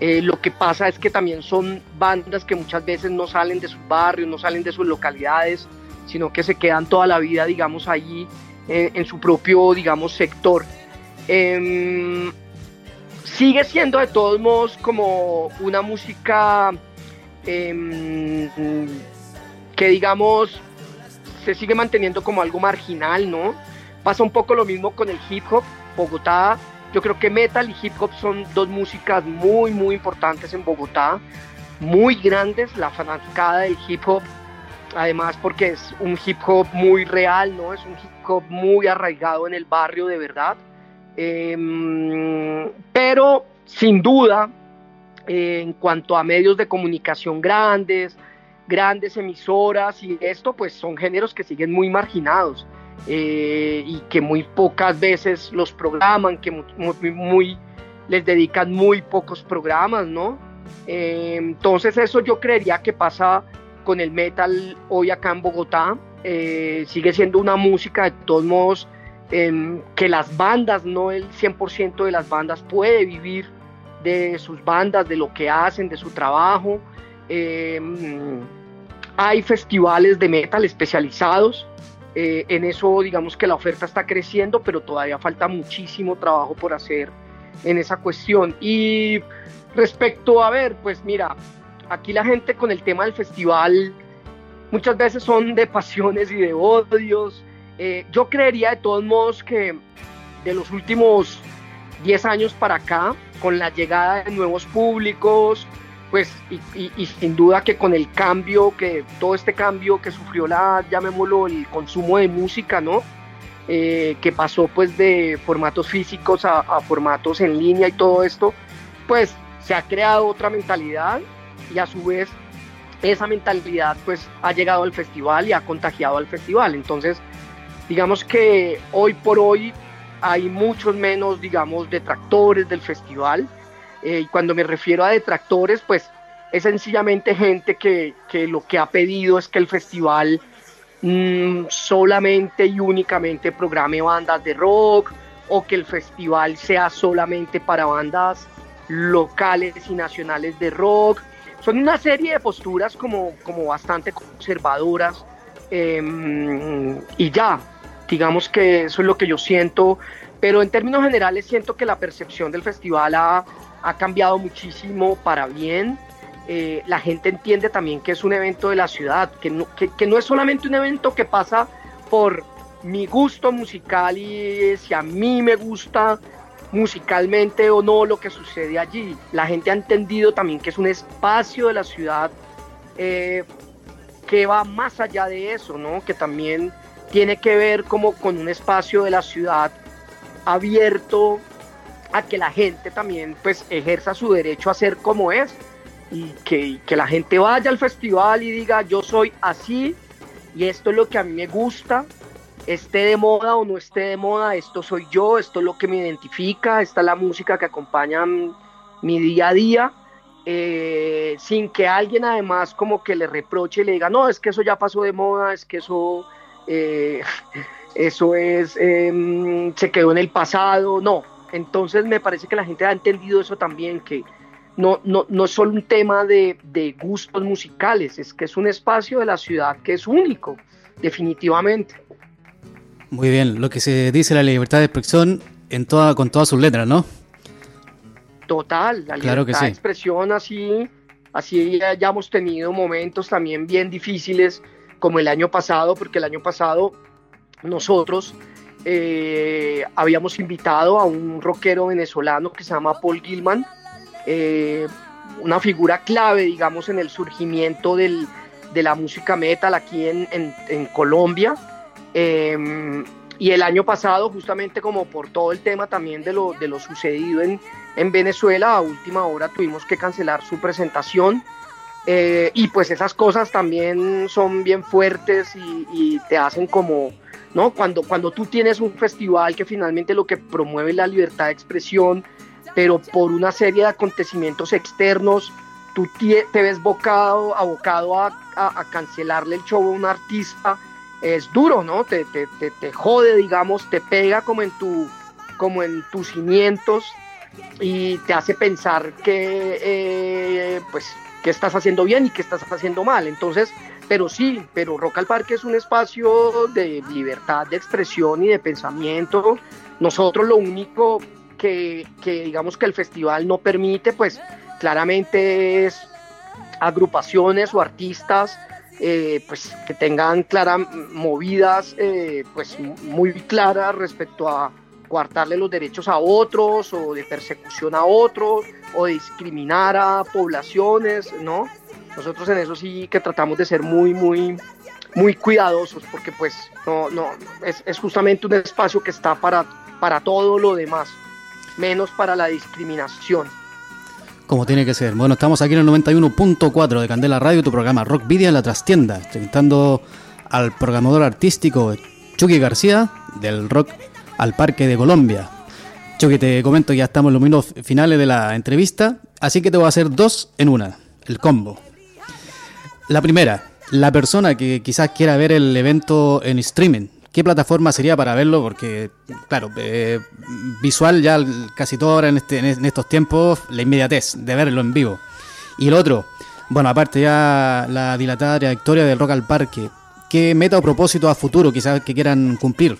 Eh, lo que pasa es que también son bandas que muchas veces no salen de sus barrios, no salen de sus localidades, sino que se quedan toda la vida, digamos, allí eh, en su propio, digamos, sector. Em, sigue siendo de todos modos como una música em, que, digamos, se sigue manteniendo como algo marginal, ¿no? Pasa un poco lo mismo con el hip hop. Bogotá yo creo que metal y hip hop son dos músicas muy, muy importantes en Bogotá, muy grandes, la fanaticada del hip hop, además porque es un hip hop muy real, ¿no? Es un hip hop muy arraigado en el barrio de verdad. Em, pero sin duda, en cuanto a medios de comunicación grandes, grandes emisoras y esto, pues son géneros que siguen muy marginados. Eh, y que muy pocas veces los programan, que muy, les dedican muy pocos programas, ¿no? Eh, entonces eso yo creería que pasa con el metal hoy acá en Bogotá. Eh, sigue siendo una música de todos modos em, que las bandas, no el 100% de las bandas puede vivir de sus bandas, de lo que hacen, de su trabajo. Em, hay festivales de metal especializados eh, en eso digamos que la oferta está creciendo, pero todavía falta muchísimo trabajo por hacer en esa cuestión. Y respecto a ver, pues mira, aquí la gente con el tema del festival muchas veces son de pasiones y de odios. Eh, yo creería de todos modos que de los últimos 10 años para acá, con la llegada de nuevos públicos, pues y, sin duda que con el cambio, que todo este cambio que sufrió la, llamémoslo, el consumo de música, ¿no? Eh, que pasó pues de formatos físicos a, formatos en línea y todo esto, pues se ha creado otra mentalidad y a su vez esa mentalidad pues ha llegado al festival y ha contagiado al festival. Entonces, digamos que hoy por hoy hay muchos menos, digamos, detractores del festival eh, cuando me refiero a detractores, pues es sencillamente gente que, lo que ha pedido es que el festival mm, solamente y únicamente programe bandas de rock o que el festival sea solamente para bandas locales y nacionales de rock. Son una serie de posturas como, como bastante conservadoras em, y ya, digamos que eso es lo que yo siento, pero en términos generales siento que la percepción del festival ha, ha cambiado muchísimo para bien. Eh, la gente entiende también que es un evento de la ciudad, que no, es solamente un evento que pasa por mi gusto musical y si a mí me gusta musicalmente o no lo que sucede allí. La gente ha entendido también que es un espacio de la ciudad eh, que va más allá de eso, ¿no? Que también tiene que ver como con un espacio de la ciudad abierto a que la gente también pues ejerza su derecho a ser como es y que, que, la gente vaya al festival y diga yo soy así y esto es lo que a mí me gusta, esté de moda o no esté de moda, esto soy yo, esto es lo que me identifica, esta es la música que acompaña mi día a día, eh, sin que alguien además como que le reproche y le diga no, es que eso ya pasó de moda, es que eso... Eh, eso es, em, se quedó en el pasado, no, entonces me parece que la gente ha entendido eso también, que no, no, no es solo un tema de, gustos musicales, es que es un espacio de la ciudad que es único, definitivamente. Muy bien, lo que se dice la libertad de expresión en toda, con todas sus letras, ¿no? Total, la libertad de expresión así, así ya, ya hemos tenido momentos también bien difíciles como el año pasado, porque el año pasado nosotros eh, habíamos invitado a un rockero venezolano que se llama Paul Gilman, eh, una figura clave, digamos, en el surgimiento del, de la música metal aquí en, en, Colombia. Eh, y el año pasado, justamente como por todo el tema también de lo, de lo sucedido en, en Venezuela, a última hora tuvimos que cancelar su presentación. y pues esas cosas también son bien fuertes y, y te hacen como, ¿no? Cuando, cuando tú tienes un festival que finalmente lo que promueve la libertad de expresión, pero por una serie de acontecimientos externos, tú te, ves bocado, abocado a, cancelarle el show a un artista, es duro, ¿no? Te, te, te, jode, digamos, te pega como en, tu, como en tus cimientos. y te hace pensar que, eh, pues, qué estás haciendo bien y qué estás haciendo mal. Entonces, pero sí, pero Rock al Parque es un espacio de libertad de expresión y de pensamiento. Nosotros lo único que, que digamos que el festival no permite, pues claramente es agrupaciones o artistas eh, pues que tengan claras movidas eh, pues muy claras respecto a coartarle los derechos a otros o de persecución a otros o discriminar a poblaciones, ¿no? Nosotros en eso sí que tratamos de ser muy, muy, muy cuidadosos porque pues no, no, es, justamente un espacio que está para, para todo lo demás, menos para la discriminación. Como tiene que ser. Bueno, estamos aquí en el 91.4 de Candela Radio, tu programa Rock Video en la trastienda, entrevistando al programador artístico Chucky García del Rock al Parque de Colombia. Chucky, te comento, ya estamos en los minutos finales de la entrevista, así que te voy a hacer dos en una, el combo. La primera, la persona que quizás quiera ver el evento en streaming, ¿qué plataforma sería para verlo? Porque, claro, eh, visual ya casi todo ahora en, este, en estos tiempos, la inmediatez de verlo en vivo. Y el otro, bueno, aparte ya la dilatada trayectoria del Rock al Parque, ¿qué meta o propósito a futuro quizás que quieran cumplir?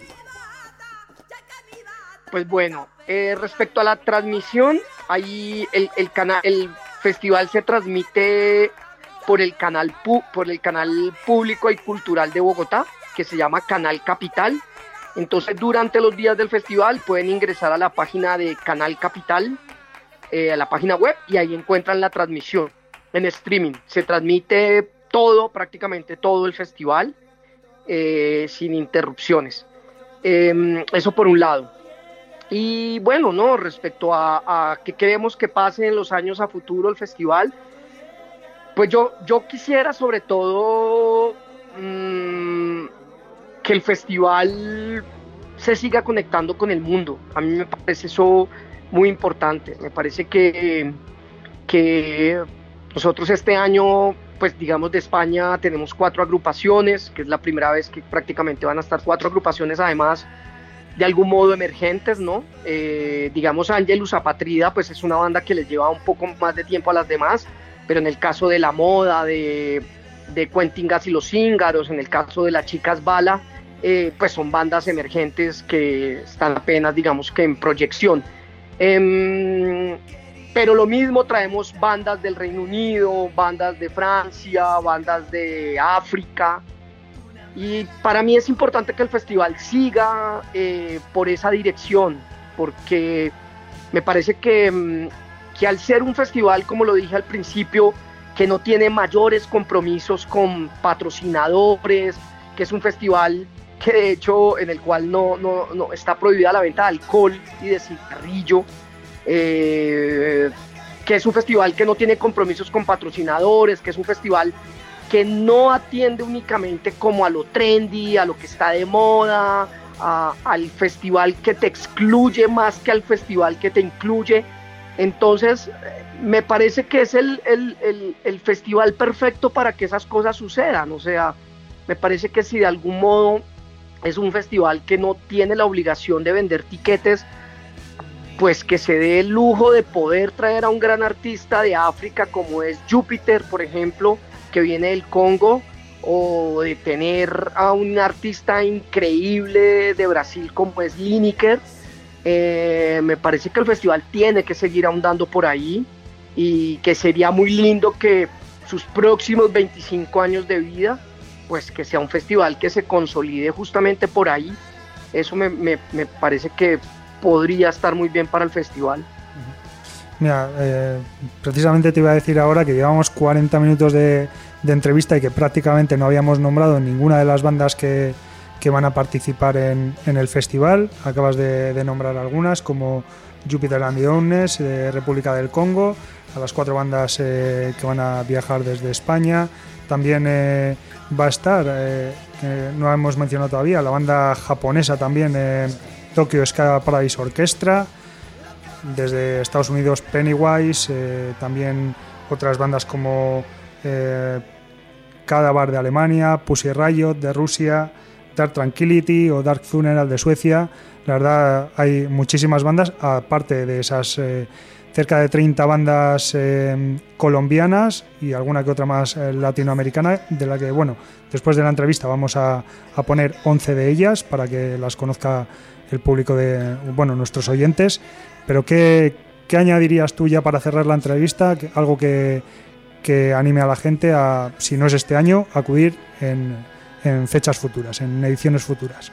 Pues bueno, eh, respecto a la transmisión, ahí el, el, canal, el festival se transmite por el canal por el canal público y cultural de Bogotá que se llama Canal Capital. Entonces durante los días del festival pueden ingresar a la página de Canal Capital, eh, a la página web, y ahí encuentran la transmisión en streaming. Se transmite todo, prácticamente todo el festival, eh, sin interrupciones. Eh, eso por un lado. Y bueno, no, respecto a, a qué queremos que pase en los años a futuro el festival, pues yo, yo quisiera sobre todo mmm, que el festival se siga conectando con el mundo. A mí me parece eso muy importante. Me parece que, que nosotros este año, pues digamos de España, tenemos cuatro agrupaciones, que es la primera vez que prácticamente van a estar cuatro agrupaciones además de algún modo emergentes, ¿no? Eh, digamos Angelus Apatrida, pues es una banda que les lleva un poco más de tiempo a las demás, pero en el caso de la moda, de, de Quentin Gas y los Cíngaros, en el caso de las chicas Bala, eh, pues son bandas emergentes que están apenas, digamos que en proyección. Em, pero lo mismo traemos bandas del Reino Unido, bandas de Francia, bandas de África. Y para mí es importante que el festival siga eh, por esa dirección, porque me parece que, em, que al ser un festival, como lo dije al principio, que no tiene mayores compromisos con patrocinadores, que es un festival que de hecho en el cual no, no, no está prohibida la venta de alcohol y de cigarrillo, eh, que es un festival que no tiene compromisos con patrocinadores, que es un festival que no atiende únicamente como a lo trendy, a lo que está de moda, al festival que te excluye más que al festival que te incluye. Entonces, me parece que es el, el, el, el, festival perfecto para que esas cosas sucedan. O sea, me parece que si de algún modo es un festival que no tiene la obligación de vender tiquetes, pues que se dé el lujo de poder traer a un gran artista de África como es Júpiter, por ejemplo, que viene del Congo, o de tener a un artista increíble de Brasil como es Lineker. Eh, me parece que el festival tiene que seguir ahondando por ahí y que sería muy lindo que sus próximos 25 años de vida pues que sea un festival que se consolide justamente por ahí. Eso me, me, me parece que podría estar muy bien para el festival. Mira, eh, precisamente te iba a decir ahora que llevamos 40 minutos de, de, entrevista y que prácticamente no habíamos nombrado ninguna de las bandas que, que van a participar en, el festival. Acabas de, nombrar algunas como Jupiter and the Ownes, de República del Congo, a las cuatro bandas eh, que van a viajar desde España. También eh, va a estar, eh, no hemos mencionado todavía, la banda japonesa también, eh, Tokyo Ska Paradise Orchestra, desde Estados Unidos Pennywise, eh, también otras bandas como eh, Cadavar de Alemania, Pussy Riot de Rusia, Dark Tranquility o Dark Funeral de Suecia. La verdad, hay muchísimas bandas, aparte de esas eh, cerca de 30 bandas eh, colombianas y alguna que otra más eh, latinoamericana, de la que, bueno, después de la entrevista vamos a, poner 11 de ellas para que las conozca el público de, bueno, nuestros oyentes. Pero, ¿qué, qué añadirías tú ya para cerrar la entrevista? Algo que, que anime a la gente a, si no es este año, acudir en, en fechas futuras, en ediciones futuras.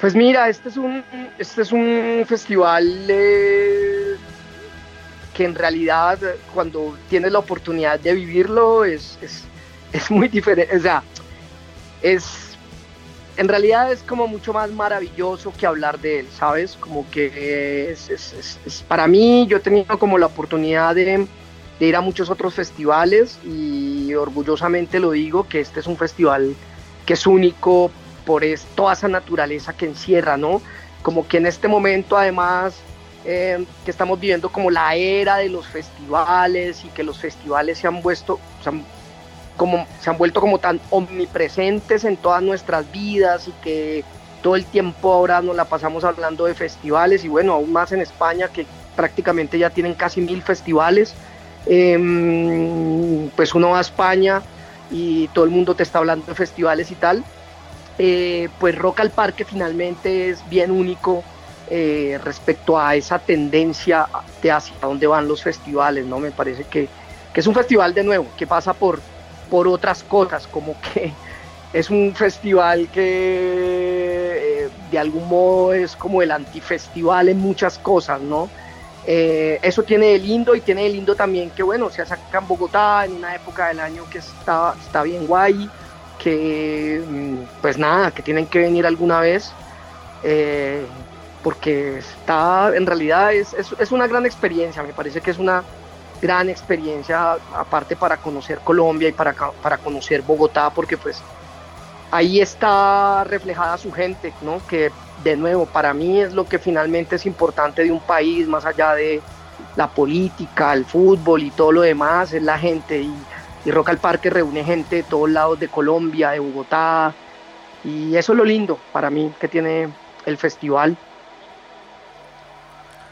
Pues mira, este es un, este es un festival eh, que en realidad cuando tienes la oportunidad de vivirlo es, es, muy diferente, o sea, es, en realidad es como mucho más maravilloso que hablar de él, ¿sabes? Como que es, es para mí, yo he tenido como la oportunidad de, de, ir a muchos otros festivales y orgullosamente lo digo que este es un festival que es único por toda esa naturaleza que encierra, ¿no? Como que en este momento además eh, que estamos viviendo como la era de los festivales y que los festivales se han vuelto, como, se han vuelto como tan omnipresentes en todas nuestras vidas y que todo el tiempo ahora nos la pasamos hablando de festivales y bueno, aún más en España que prácticamente ya tienen casi mil festivales. Em, pues uno va a España y todo el mundo te está hablando de festivales y tal. Eh, pues Rock al Parque finalmente es bien único eh, respecto a esa tendencia de hacia dónde van los festivales, ¿no? Me parece que, es un festival de nuevo, que pasa por, por otras cosas, como que es un festival que eh, de algún modo es como el antifestival en muchas cosas, ¿no? Eh, eso tiene de lindo y tiene de lindo también que, bueno, se saca Bogotá en una época del año que está, está bien guay, que mm, pues nada, que tienen que venir alguna vez porque está, en realidad es, es, una gran experiencia, me parece que es una gran experiencia aparte para conocer Colombia y para, para conocer Bogotá, porque pues ahí está reflejada su gente, ¿no? Que de nuevo, para mí es lo que finalmente es importante de un país, más allá de la política, el fútbol y todo lo demás, es la gente. Y, y Rock al Parque reúne gente de todos lados de Colombia, de Bogotá. Y eso es lo lindo para mí que tiene el festival.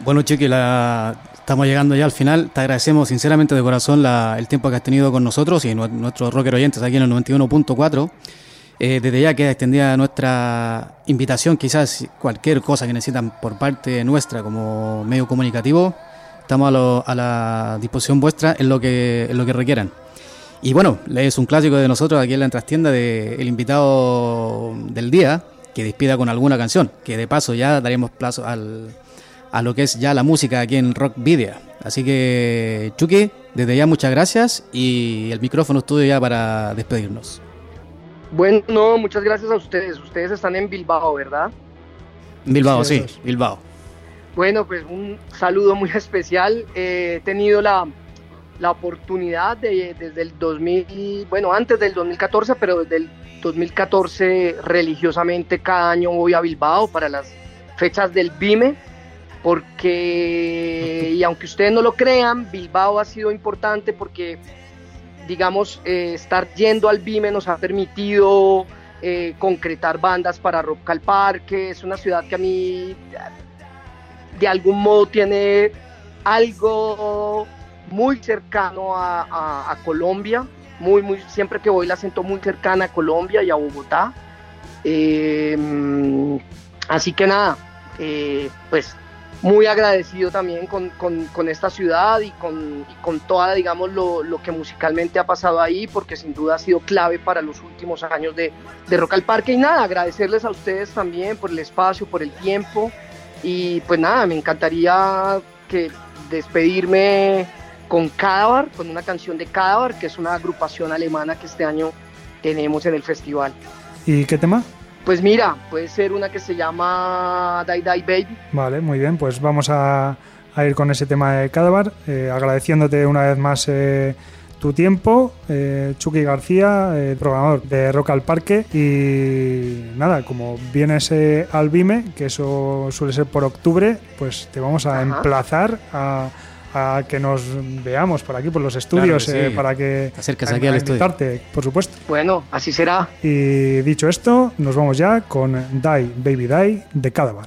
Bueno, Chiqui, la... estamos llegando ya al final. Te agradecemos sinceramente de corazón el tiempo que has tenido con nosotros y nuestros rocker oyentes aquí en el 91.4. Eh, desde ya queda extendida nuestra invitación, quizás cualquier cosa que necesitan por parte nuestra como medio comunicativo, estamos a, la disposición vuestra en lo que, en lo que requieran. Y bueno, es un clásico de nosotros aquí en la trastienda del invitado del día, que despida con alguna canción, que de paso ya daremos plazo al, a lo que es ya la música aquí en Rock Video. Así que, Chucky, desde ya muchas gracias y el micrófono es tuyo ya para despedirnos. Bueno, no, muchas gracias a ustedes. Ustedes están en Bilbao, ¿verdad? Bilbao, sí, Bilbao. Bueno, pues un saludo muy especial. he tenido la, la oportunidad de, desde el 2000, bueno, antes del 2014, pero desde el 2014 religiosamente cada año voy a Bilbao para las fechas del BIME porque, y aunque ustedes no lo crean, Bilbao ha sido importante porque, digamos, eh, estar yendo al BIME nos ha permitido eh, concretar bandas para Rock al Parque, es una ciudad que a mí de algún modo tiene algo muy cercano a, Colombia, muy, muy, siempre que voy la siento muy cercana a Colombia y a Bogotá. Em, así que nada, eh, pues muy agradecido también con, esta ciudad y con, con toda, digamos, lo, que musicalmente ha pasado ahí, porque sin duda ha sido clave para los últimos años de, de Rock al Parque. Y nada, agradecerles a ustedes también por el espacio, por el tiempo. Y pues nada, me encantaría despedirme con Cadavar, con una canción de Cadavar, que es una agrupación alemana que este año tenemos en el festival. ¿Y qué tema? Pues mira, puede ser una que se llama Die Die Baby. Vale, muy bien, pues vamos a, ir con ese tema de Cadavar, eh, agradeciéndote una vez más eh, tu tiempo, eh, Chucky García, programador de Rock al Parque. Y nada, como vienes al BIME, que eso suele ser por octubre, pues te vamos a emplazar a, a que nos veamos por aquí, por los estudios, claro que sí. eh, para que acerques aquí por supuesto. Bueno, así será. Y dicho esto, nos vamos ya con Die Baby Die de Cadavar.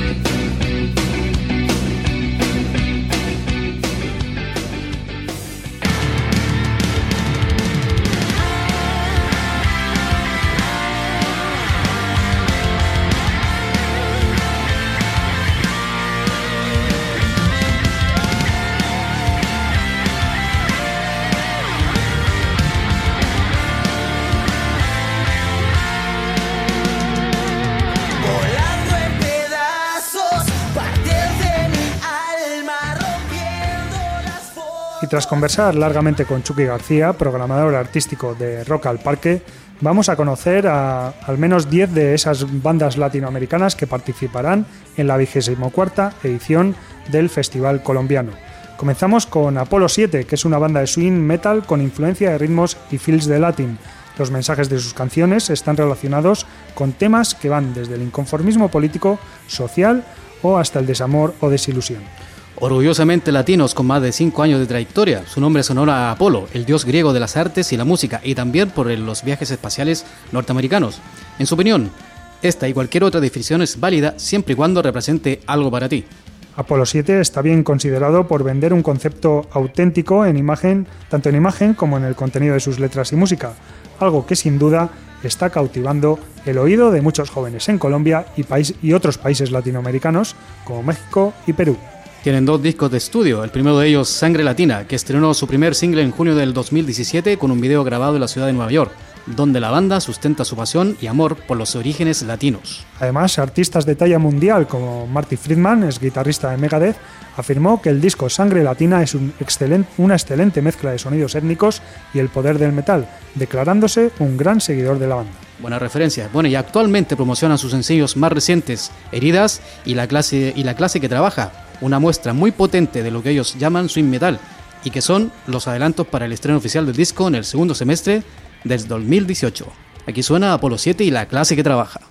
Tras conversar largamente con Chucky García, programador artístico de Rock al Parque, vamos a conocer a al menos 10 de esas bandas latinoamericanas que participarán en la 24 edición del Festival Colombiano. Comenzamos con Apolo 7, que es una banda de swing metal con influencia de ritmos y feels de latín. Los mensajes de sus canciones están relacionados con temas que van desde el inconformismo político, social o hasta el desamor o desilusión. Orgullosamente latinos con más de 5 años de trayectoria, su nombre es honor a Apolo, el dios griego de las artes y la música, y también por los viajes espaciales norteamericanos. En su opinión, esta y cualquier otra definición es válida siempre y cuando represente algo para ti. Apolo 7 está bien considerado por vender un concepto auténtico en imagen, tanto en imagen como en el contenido de sus letras y música, algo que sin duda está cautivando el oído de muchos jóvenes en Colombia y, país, y otros países latinoamericanos como México y Perú. Tienen dos discos de estudio, el primero de ellos Sangre Latina, que estrenó su primer single en junio del 2017 con un video grabado en la ciudad de Nueva York, donde la banda sustenta su pasión y amor por los orígenes latinos. Además, artistas de talla mundial como Marty Friedman, es guitarrista de Megadeth, afirmó que el disco Sangre Latina es un excelente, una excelente mezcla de sonidos étnicos y el poder del metal, declarándose un gran seguidor de la banda. Buena referencia. Bueno, y actualmente promocionan sus sencillos más recientes, Heridas y la clase, y la clase que trabaja, una muestra muy potente de lo que ellos llaman swing metal y que son los adelantos para el estreno oficial del disco en el segundo semestre del 2018. Aquí suena Apolo 7 y la clase que trabaja.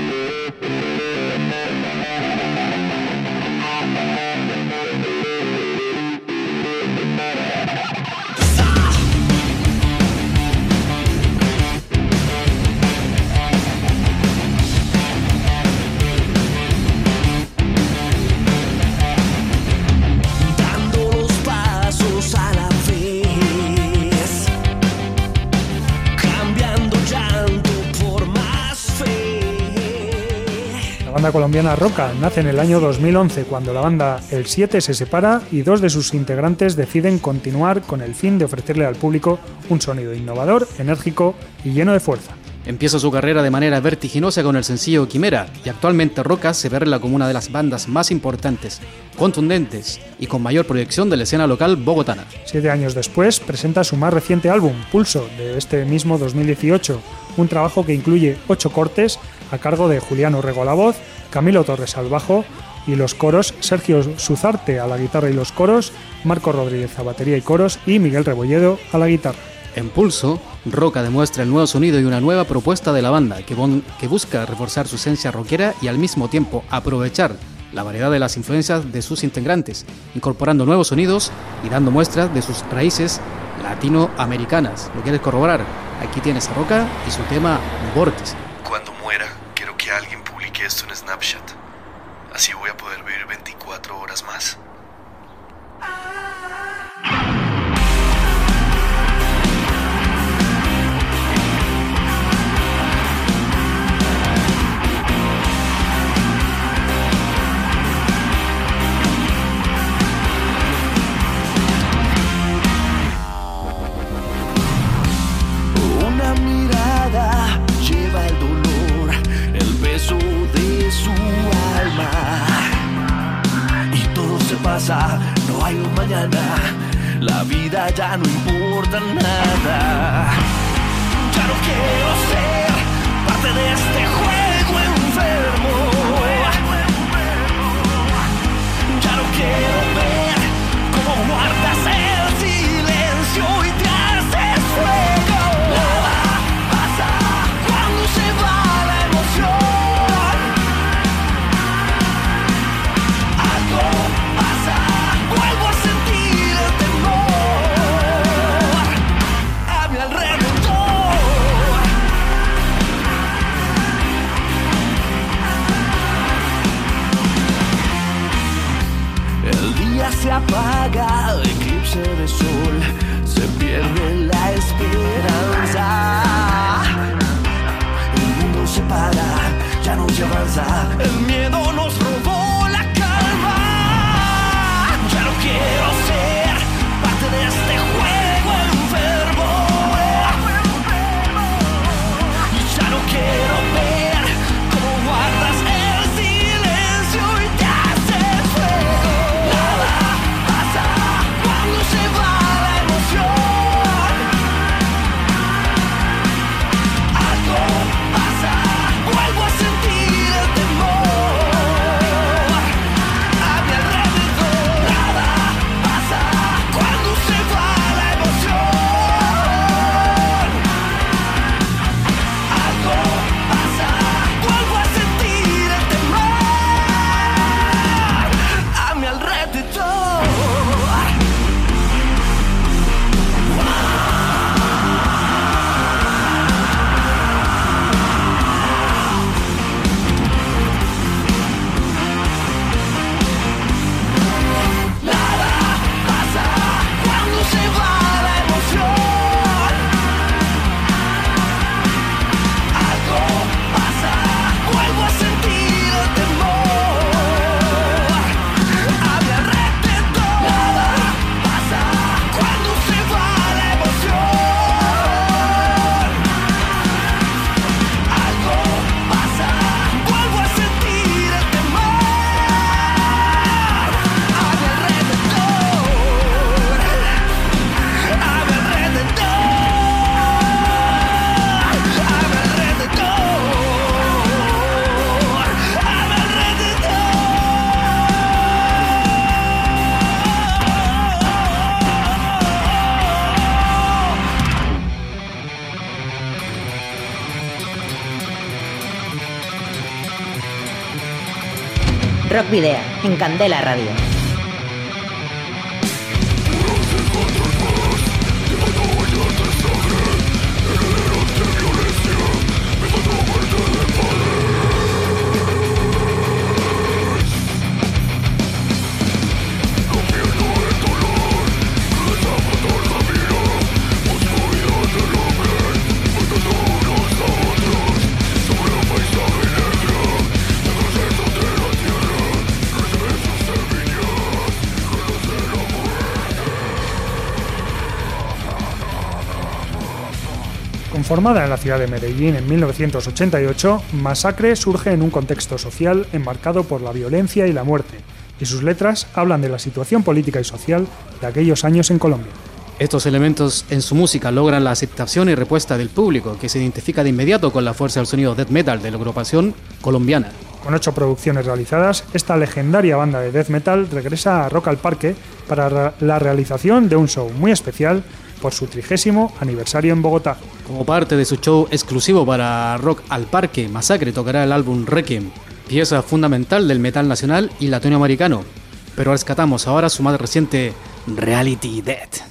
Banda colombiana Roca nace en el año 2011 cuando la banda El 7 se separa y dos de sus integrantes deciden continuar con el fin de ofrecerle al público un sonido innovador, enérgico y lleno de fuerza. Empieza su carrera de manera vertiginosa con el sencillo Quimera y actualmente Roca se verla como una de las bandas más importantes, contundentes y con mayor proyección de la escena local bogotana. Siete años después presenta su más reciente álbum, Pulso, de este mismo 2018, un trabajo que incluye ocho cortes a cargo de Julián Orrego a la voz, Camilo Torres al bajo y los coros, Sergio Suzarte a la guitarra y los coros, Marco Rodríguez a batería y coros y Miguel Rebolledo a la guitarra. En Pulso, Roca demuestra el nuevo sonido y una nueva propuesta de la banda que, bon- que busca reforzar su esencia rockera y al mismo tiempo aprovechar la variedad de las influencias de sus integrantes, incorporando nuevos sonidos y dando muestras de sus raíces latinoamericanas. ¿Lo quieres corroborar? Aquí tienes a Roca y su tema Vórtice. Cuando muera, alguien publique esto en Snapchat. Así voy a poder vivir 24 horas más. Y todo se pasa, no hay un mañana. La vida ya no importa nada. Ya no quiero ser parte de este juego enfermo. Ya no quiero apaga, eclipse de sol, se pierde la esperanza. El mundo se para, ya no se avanza, el miedo Video, en Candela Radio. Conformada en la ciudad de Medellín en 1988, Masacre surge en un contexto social enmarcado por la violencia y la muerte, y sus letras hablan de la situación política y social de aquellos años en Colombia. Estos elementos en su música logran la aceptación y respuesta del público, que se identifica de inmediato con la fuerza del sonido death metal de la agrupación colombiana. Con ocho producciones realizadas, esta legendaria banda de death metal regresa a Rock al Parque para ra- la realización de un show muy especial por su trigésimo aniversario en Bogotá. Como parte de su show exclusivo para Rock al Parque, Masacre tocará el álbum Requiem, pieza fundamental del metal nacional y latinoamericano. Pero rescatamos ahora su más reciente Reality Death.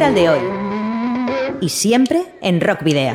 De hoy. Y siempre en Rock Video.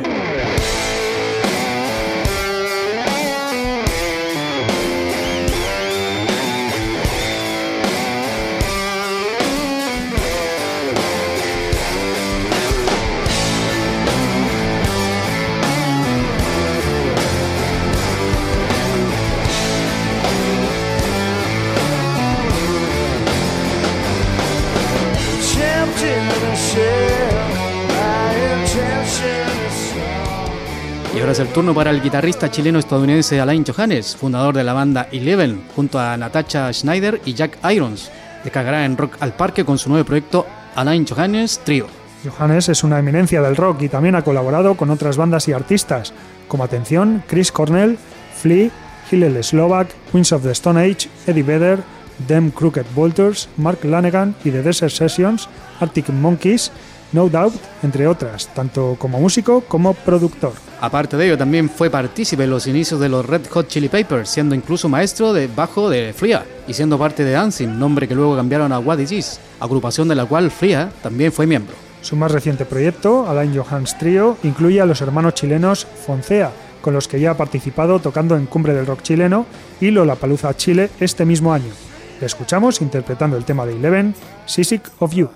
Es el turno para el guitarrista chileno-estadounidense Alain Johannes, fundador de la banda Eleven, junto a Natasha Schneider y Jack Irons. Descargará en Rock al Parque con su nuevo proyecto Alain Johannes Trio. Johannes es una eminencia del rock y también ha colaborado con otras bandas y artistas, como Atención, Chris Cornell, Flea, Hillel Slovak, Queens of the Stone Age, Eddie Vedder, Them Crooked Vultures, Mark Lanegan y The Desert Sessions, Arctic Monkeys, No Doubt, entre otras, tanto como músico como productor. Aparte de ello, también fue partícipe en los inicios de los Red Hot Chili Peppers, siendo incluso maestro de bajo de Fria y siendo parte de Dancing, nombre que luego cambiaron a What Is This, agrupación de la cual Fria también fue miembro. Su más reciente proyecto, Alain Johannes Trio, incluye a los hermanos chilenos Foncea, con los que ya ha participado tocando en Cumbre del Rock chileno y Lollapalooza Chile este mismo año. Le escuchamos interpretando el tema de Eleven, Seasick of You.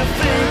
You think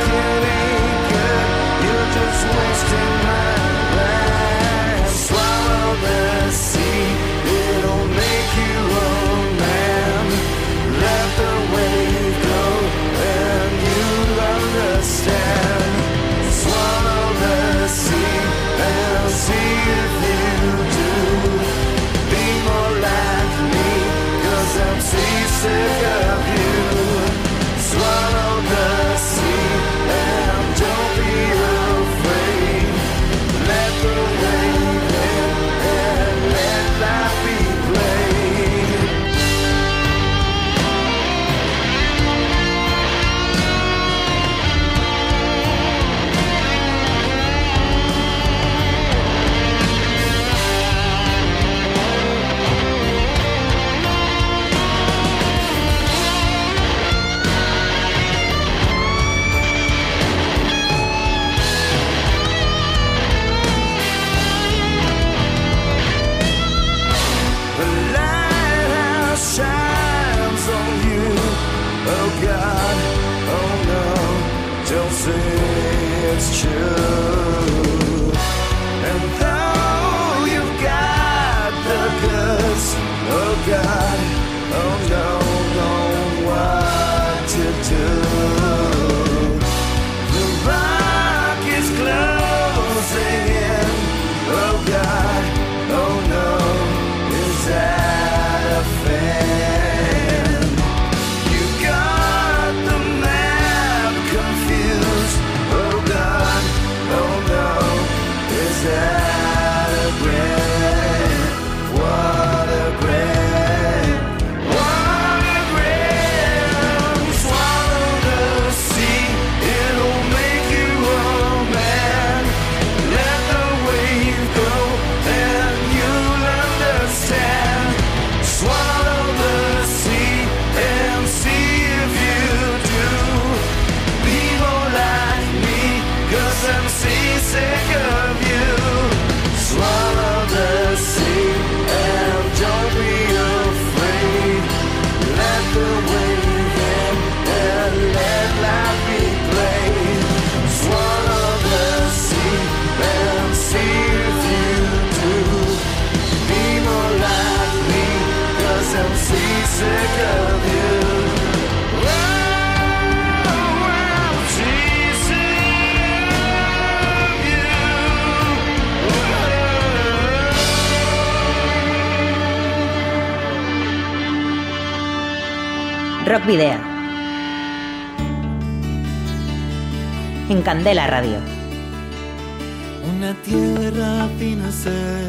oh God, oh no, know what to do. Rock Video. En Candela Radio. Una tierra fin a ser,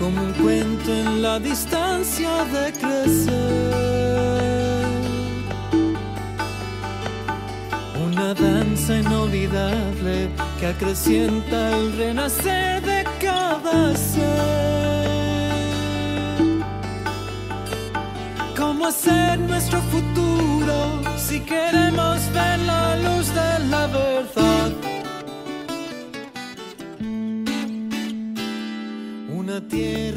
como un cuento en la distancia de crecer. Una danza inolvidable que acrecienta el renacer de cada ser.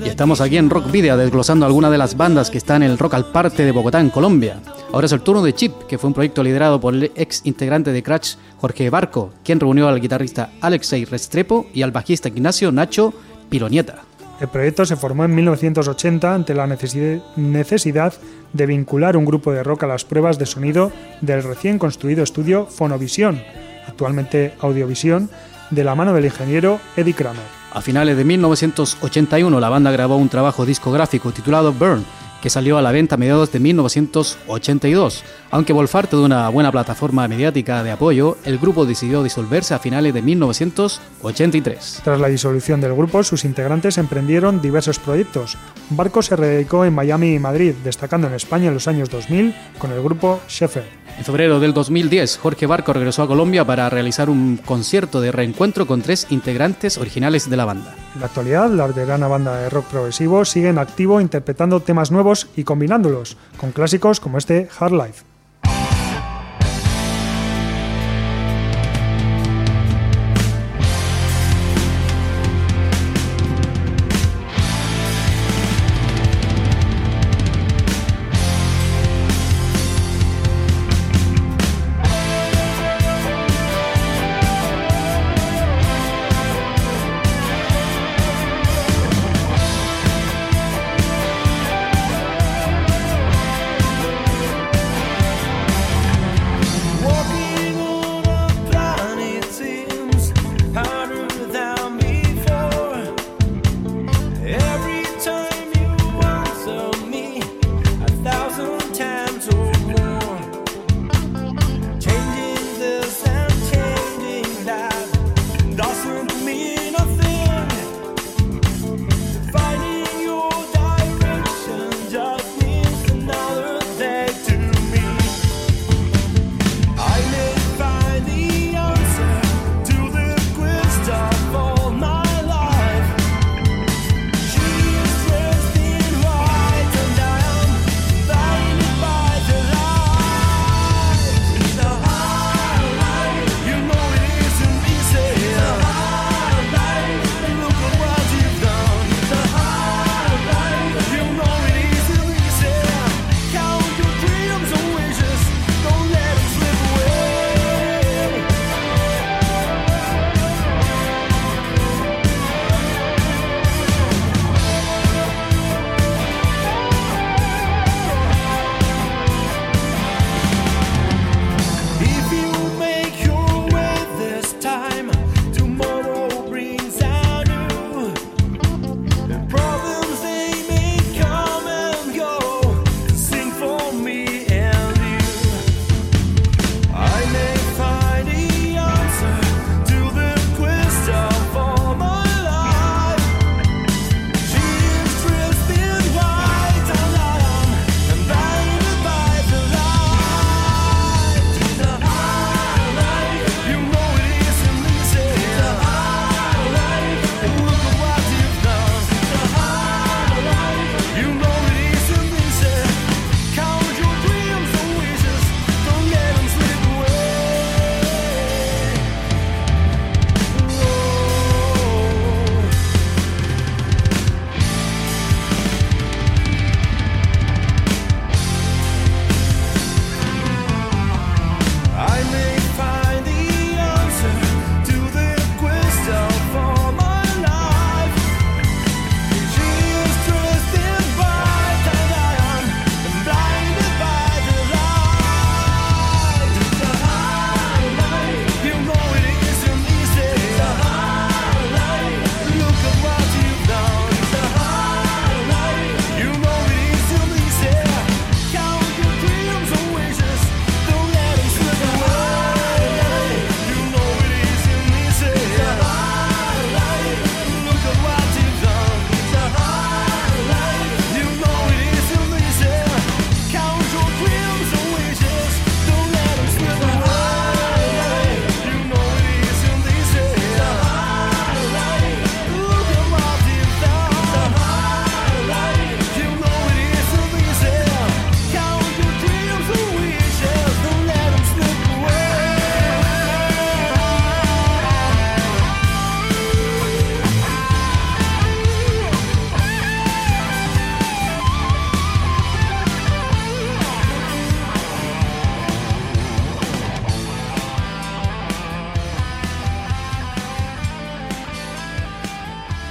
Y estamos aquí en Rock Video desglosando algunas de las bandas que están en el Rock al Parte de Bogotá, en Colombia. Ahora es el turno de Chip, que fue un proyecto liderado por el ex integrante de Crash, Jorge Barco, quien reunió al guitarrista Alexei Restrepo y al bajista Ignacio Nacho Pironieta. El proyecto se formó en 1980 ante la necesi- necesidad de vincular un grupo de rock a las pruebas de sonido del recién construido estudio Fonovisión, actualmente Audiovisión, de la mano del ingeniero Eddie Kramer. A finales de 1981 la banda grabó un trabajo discográfico titulado Burn, que salió a la venta a mediados de 1982. Aunque Wolfarte de una buena plataforma mediática de apoyo, el grupo decidió disolverse a finales de 1983. Tras la disolución del grupo, sus integrantes emprendieron diversos proyectos. Barco se radicó en Miami y Madrid, destacando en España en los años 2000 con el grupo Sheffer. En febrero del 2010, Jorge Barco regresó a Colombia para realizar un concierto de reencuentro con tres integrantes originales de la banda. En la actualidad, la veterana banda de rock progresivo sigue en activo interpretando temas nuevos y combinándolos con clásicos como este Hard Life.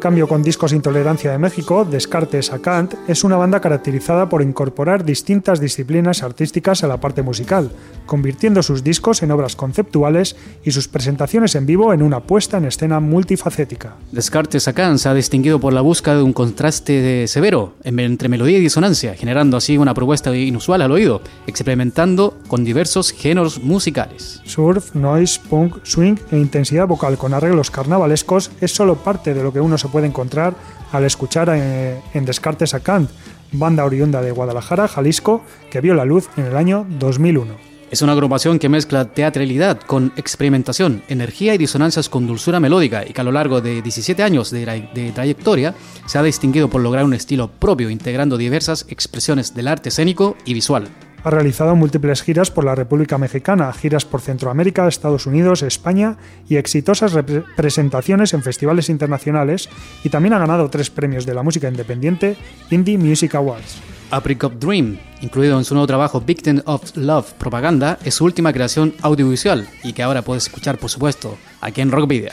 Intercambio con discos Intolerancia de México, Descartes a Kant, es una banda caracterizada por incorporar distintas disciplinas artísticas a la parte musical, convirtiendo sus discos en obras conceptuales y sus presentaciones en vivo en una puesta en escena multifacética. Descartes Sacan se ha distinguido por la búsqueda de un contraste severo en- entre melodía y disonancia, generando así una propuesta inusual al oído, experimentando con diversos géneros musicales. Surf, noise, punk, swing e intensidad vocal con arreglos carnavalescos es solo parte de lo que uno se puede encontrar al escuchar eh, en Descartes a Kant, banda oriunda de Guadalajara, Jalisco, que vio la luz en el año 2001. Es una agrupación que mezcla teatralidad con experimentación, energía y disonancias con dulzura melódica y que a lo largo de 17 años de, tra- de trayectoria se ha distinguido por lograr un estilo propio integrando diversas expresiones del arte escénico y visual. Ha realizado múltiples giras por la República Mexicana, giras por Centroamérica, Estados Unidos, España y exitosas presentaciones en festivales internacionales y también ha ganado tres premios de la música independiente Indie Music Awards. Apricot Dream, incluido en su nuevo trabajo Victim of Love Propaganda, es su última creación audiovisual y que ahora puedes escuchar, por supuesto, aquí en Rock Video.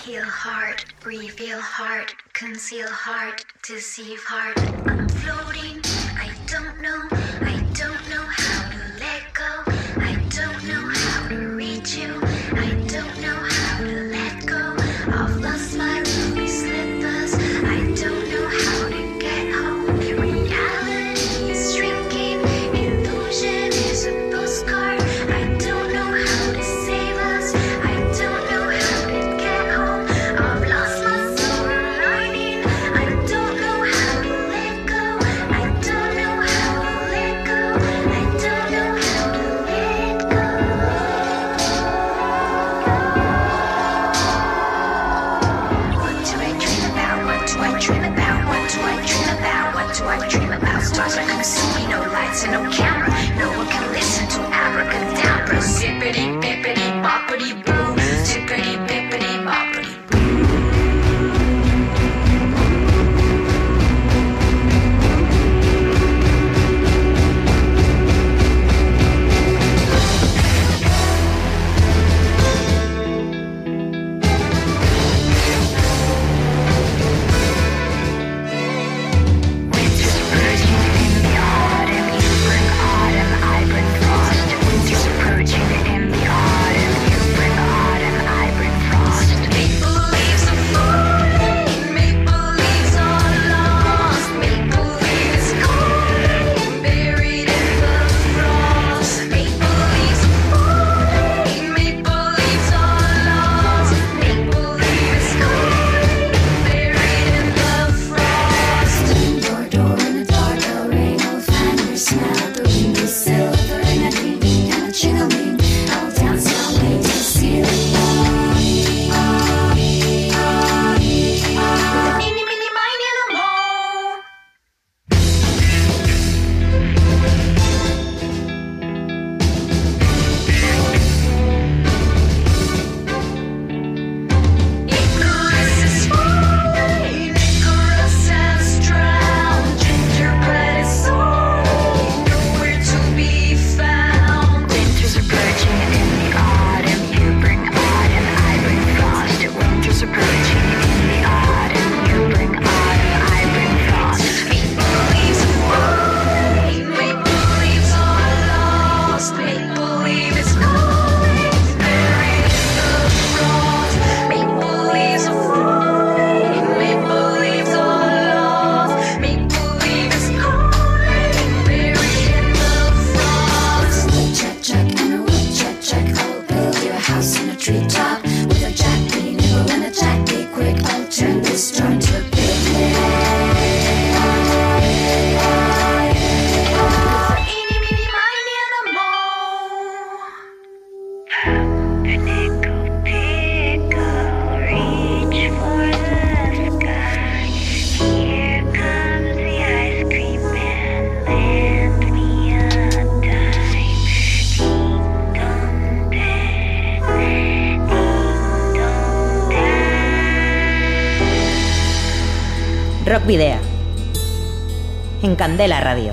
En Candela Radio.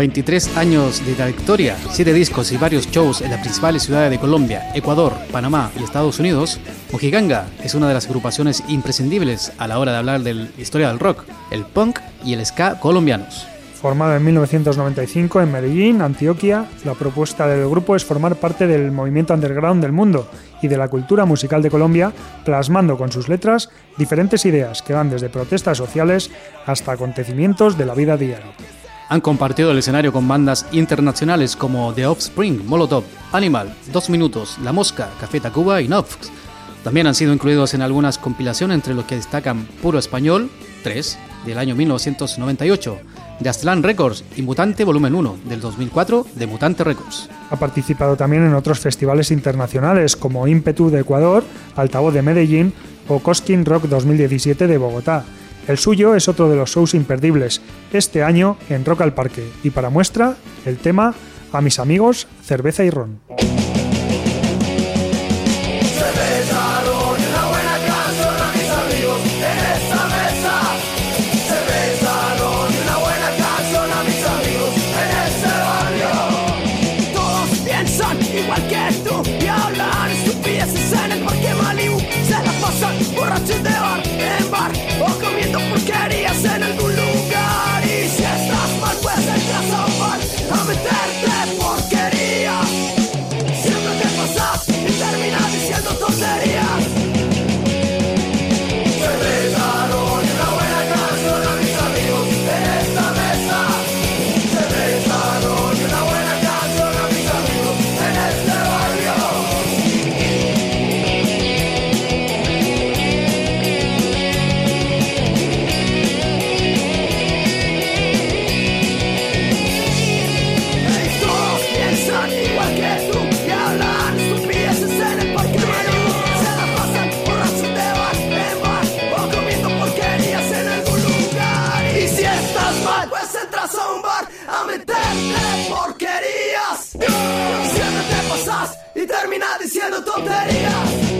23 años de trayectoria, 7 discos y varios shows en las principales ciudades de Colombia, Ecuador, Panamá y Estados Unidos, Mojiganga es una de las agrupaciones imprescindibles a la hora de hablar de la historia del rock, el punk y el ska colombianos. Formado en 1995 en Medellín, Antioquia, la propuesta del grupo es formar parte del movimiento underground del mundo y de la cultura musical de Colombia, plasmando con sus letras diferentes ideas que van desde protestas sociales hasta acontecimientos de la vida diaria. Han compartido el escenario con bandas internacionales como The Offspring, Molotov, Animal, Dos Minutos, La Mosca, Café Tacuba y Nofx. También han sido incluidos en algunas compilaciones entre los que destacan Puro Español, 3, del año 1998, de Aztlán Records y Mutante Volumen 1, del 2004, de Mutante Records. Ha participado también en otros festivales internacionales como Ímpetu de Ecuador, Altavoz de Medellín o Cosquín Rock 2017 de Bogotá. El suyo es otro de los shows imperdibles, este año en Rock al Parque, y para muestra, el tema A mis amigos, cerveza y ron. A meterte porquerías. Siempre te pasas y terminas diciendo tonterías.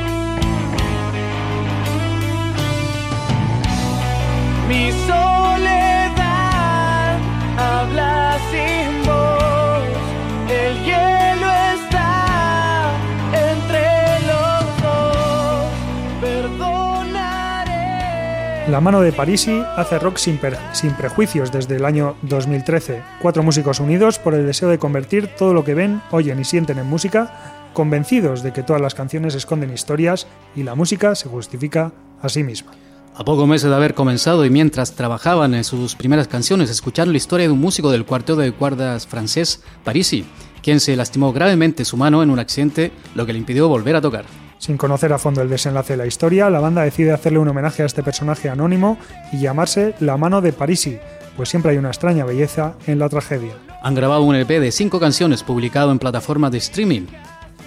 La mano de Parisi hace rock sin, sin prejuicios desde el año 2013. Cuatro músicos unidos por el deseo de convertir todo lo que ven, oyen y sienten en música, convencidos de que todas las canciones esconden historias y la música se justifica a sí misma. A pocos meses de haber comenzado y mientras trabajaban en sus primeras canciones, escucharon la historia de un músico del cuarteto de cuerdas francés, Parisi, quien se lastimó gravemente su mano en un accidente, lo que le impidió volver a tocar. Sin conocer a fondo el desenlace de la historia, la banda decide hacerle un homenaje a este personaje anónimo y llamarse La mano de Parisi, pues siempre hay una extraña belleza en la tragedia. Han grabado un EP de cinco canciones publicado en plataformas de streaming,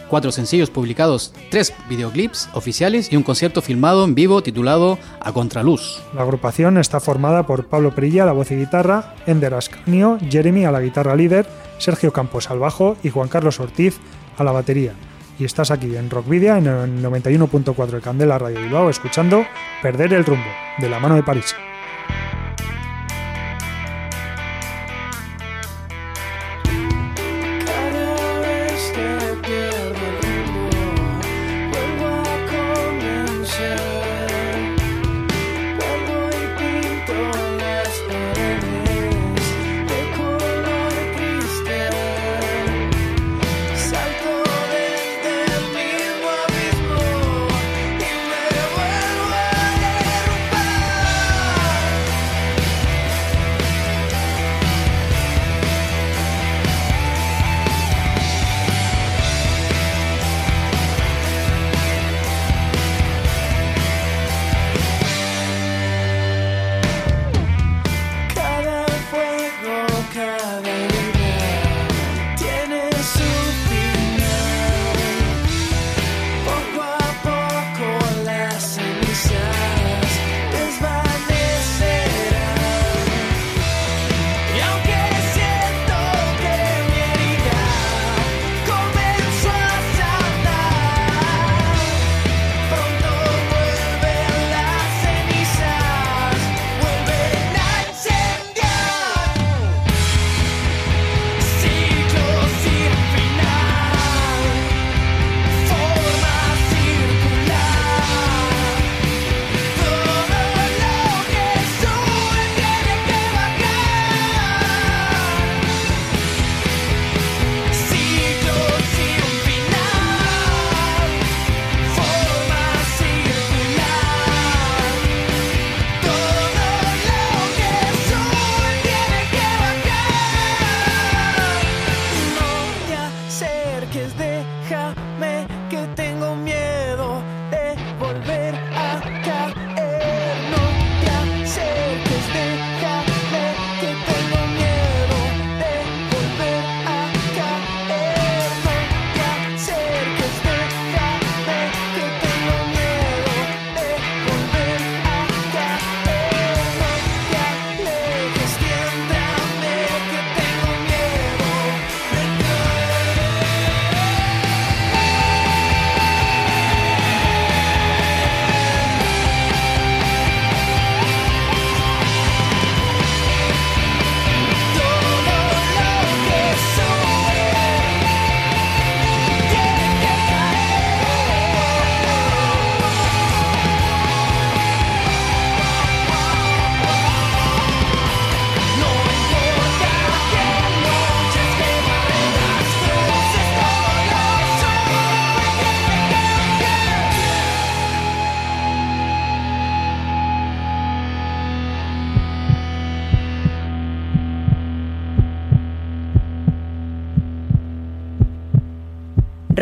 cuatro sencillos publicados, tres videoclips oficiales y un concierto filmado en vivo titulado A Contraluz. La agrupación está formada por Pablo Perilla a la voz y guitarra, Ender Ascanio, Jeremy a la guitarra líder Sergio Campos al bajo y Juan Carlos Ortiz a la batería. Y estás aquí en Rockvidia en el 91.4 de Candela Radio Bilbao escuchando Perder el rumbo de la mano de París.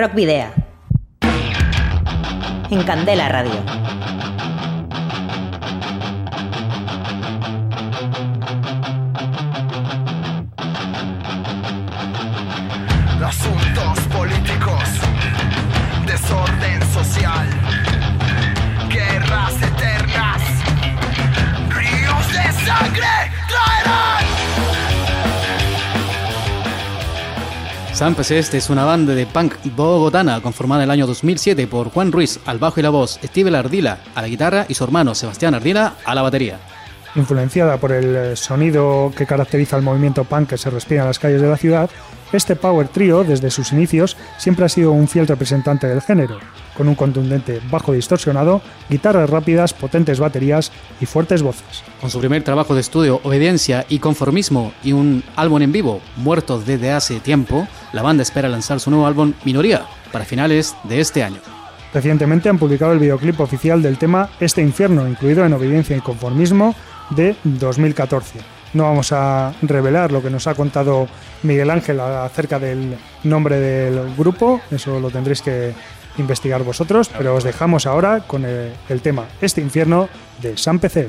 Rock Video. En Candela Radio. San Este es una banda de punk bogotana conformada en el año 2007 por Juan Ruiz al bajo y la voz, Steve Ardila a la guitarra y su hermano Sebastián Ardila a la batería. Influenciada por el eh, sonido que caracteriza el movimiento punk que se respira en las calles de la ciudad, este power trio, desde sus inicios, siempre ha sido un fiel representante del género, con un contundente bajo distorsionado, guitarras rápidas, potentes baterías y fuertes voces. Con su primer trabajo de estudio, Obediencia y Conformismo, y un álbum en vivo, Muertos desde hace tiempo, la banda espera lanzar su nuevo álbum Minoría para finales de este año. Recientemente han publicado el videoclip oficial del tema Este infierno, incluido en Obediencia y Conformismo, de 2014. No vamos a revelar lo que nos ha contado Miguel Ángel acerca del nombre del grupo, eso lo tendréis que investigar vosotros, pero os dejamos ahora con el, tema Este infierno de San PC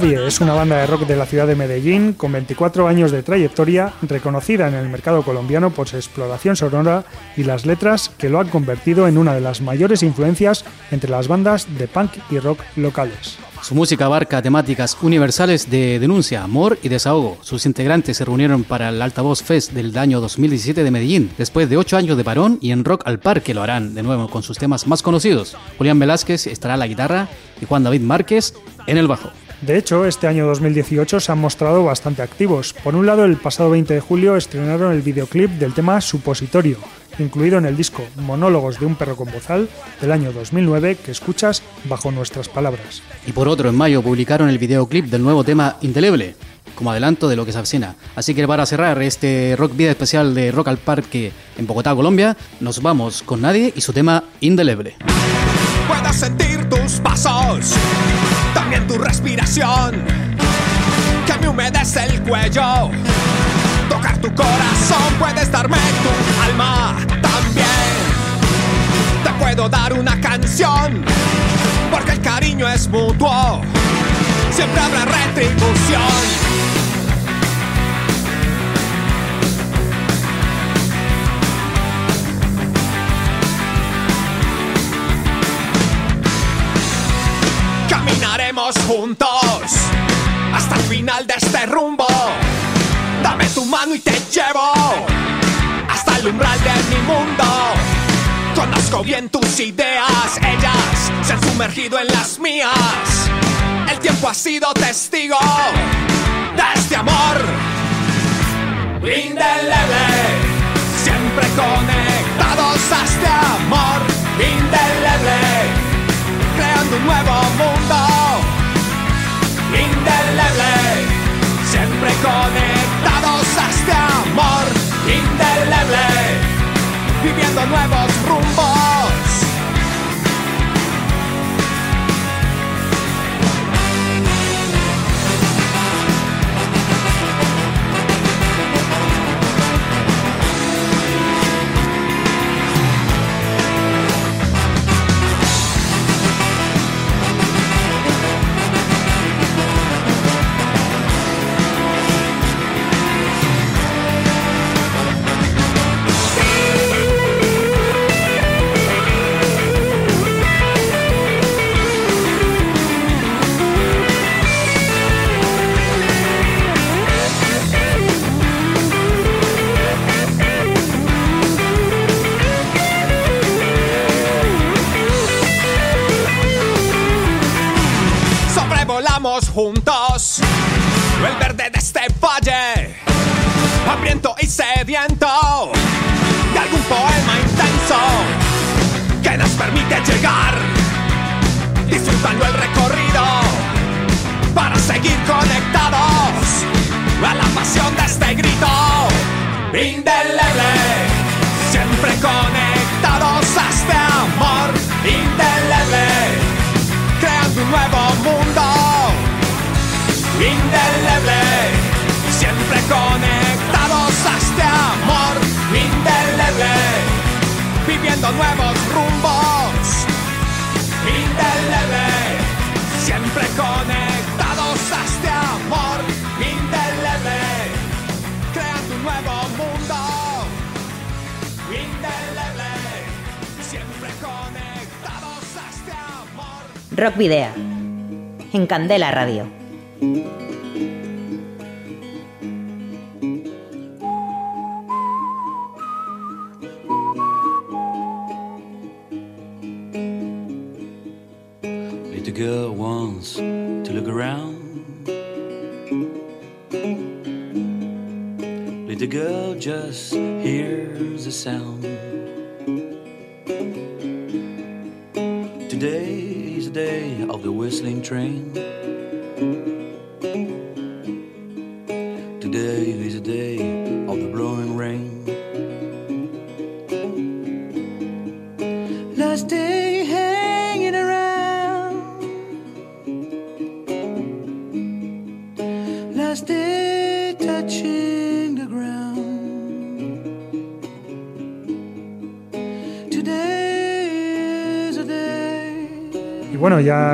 Nadie es una banda de rock de la ciudad de Medellín con 24 años de trayectoria, reconocida en el mercado colombiano por su exploración sonora y las letras que lo han convertido en una de las mayores influencias entre las bandas de punk y rock locales. Su música abarca temáticas universales de denuncia, amor y desahogo. Sus integrantes se reunieron para el Altavoz Fest del año 2017 de Medellín, después de ocho años de parón, y en Rock al Parque lo harán de nuevo con sus temas más conocidos. Julián Velázquez estará a la guitarra y Juan David Márquez en el bajo. De hecho, este año 2018 se han mostrado bastante activos. Por un lado, el pasado 20 de julio estrenaron el videoclip del tema Supositorio, incluido en el disco Monólogos de un perro con bozal del año 2009 que escuchas bajo nuestras palabras. Y por otro, en mayo publicaron el videoclip del nuevo tema Indeleble, como adelanto de lo que se avecina. Así que para cerrar este Rock Vida especial de Rock al Parque en Bogotá, Colombia, nos vamos con Nadie y su tema Indeleble. Puedo sentir tus pasos, también tu respiración, que me humedece el cuello. Tocar tu corazón, puedes darme tu alma también. Te puedo dar una canción, porque el cariño es mutuo. Siempre habrá retribución. Caminaremos juntos hasta el final de este rumbo. Dame tu mano y te llevo hasta el umbral de mi mundo. Conozco bien tus ideas, ellas se han sumergido en las mías. Tiempo ha sido testigo de este amor indeleble. Siempre conectados a este amor indeleble creando un nuevo mundo indeleble, siempre conectados a este amor indeleble, viviendo nuevos rumbos. Sobrevolamos juntos. El verde de este valle, hambriento y sediento. De algún poema intenso que nos permite llegar, disfrutando el recorrido para seguir conectados a la pasión de este grito. Indeleble, siempre conectados a este amor. Indeleble creando un nuevo siempre conectados a este amor viviendo nuevos rumbos indeleble, siempre conectados a este amor indeleble, creando un nuevo mundo indeleble, siempre conectados a este amor. Rock Video. En Candela Radio. Little girl wants to look around. Little girl just hears a sound. Today is the day of the whistling train.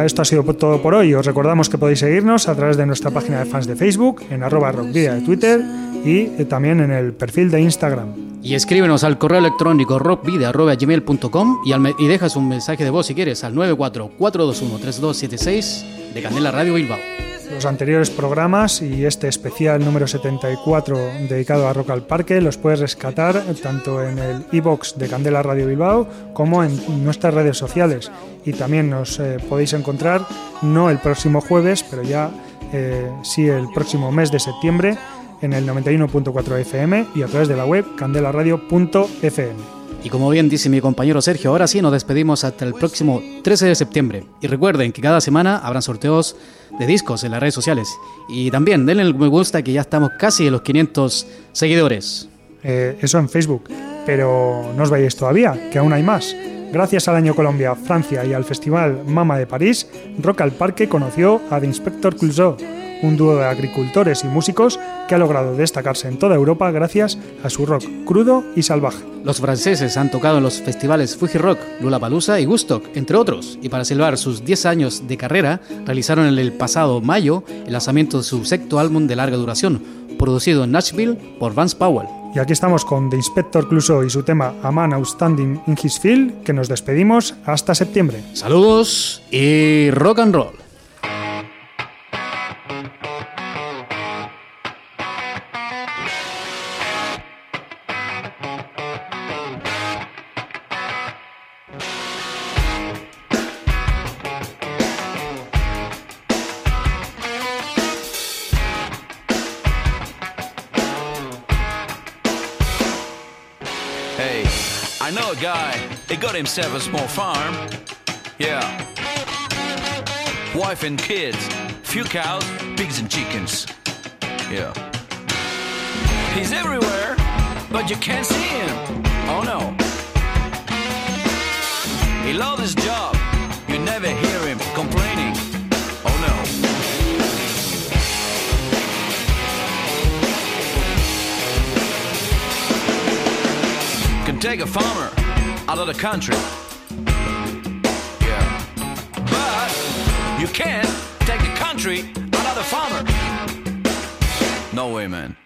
Esto ha sido todo por hoy. Os recordamos que podéis seguirnos a través de nuestra página de fans de Facebook, en arroba rockvidia de Twitter y eh, también en el perfil de Instagram. Y escríbenos al correo electrónico rockvide.gmail.com y, y dejas un mensaje de voz si quieres al 944213276 de Candela Radio Bilbao. Los anteriores programas y este especial número 74 dedicado a Rock al Parque los puedes rescatar tanto en el iBox de Candela Radio Bilbao como en nuestras redes sociales. Y también nos eh, podéis encontrar no el próximo jueves, pero ya eh, sí el próximo mes de septiembre en el 91.4 FM y a través de la web candelaradio.fm. Y como bien dice mi compañero Sergio, ahora sí nos despedimos hasta el próximo 13 de septiembre. Y recuerden que cada semana habrán sorteos de discos en las redes sociales. Y también denle el me gusta que ya estamos casi en los 500 seguidores. Eh, eso en Facebook. Pero no os vayáis todavía, que aún hay más. Gracias al Año Colombia, Francia y al Festival Mama de París, Rock al Parque conoció a The Inspector Clouseau, un dúo de agricultores y músicos que ha logrado destacarse en toda Europa gracias a su rock crudo y salvaje. Los franceses han tocado en los festivales Fuji Rock, Lollapalooza y Woodstock, entre otros, y para celebrar sus 10 años de carrera, realizaron en el pasado mayo el lanzamiento de su sexto álbum de larga duración, producido en Nashville por Vance Powell. Y aquí estamos con The Inspector Clouseau y su tema A Man Outstanding in His Field, que nos despedimos hasta septiembre. Saludos y rock and roll. He got himself a small farm. Yeah. Wife and kids. Few cows, pigs and chickens. Yeah. He's everywhere, but you can't see him. Oh no. He loves his job. You never hear him complaining. Oh no. can take a farmer out of the country. Yeah. But you can't take the country out of the farmer. No way, man.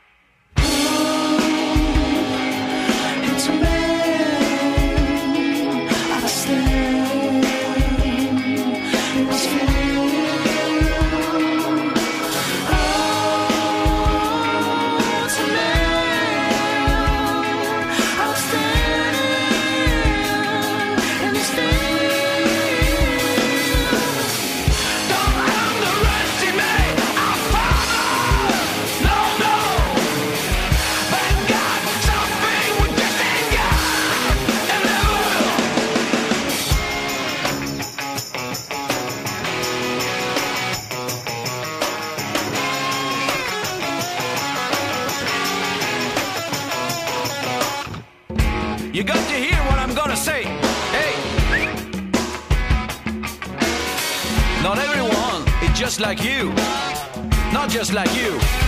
Just like you. Not just like you.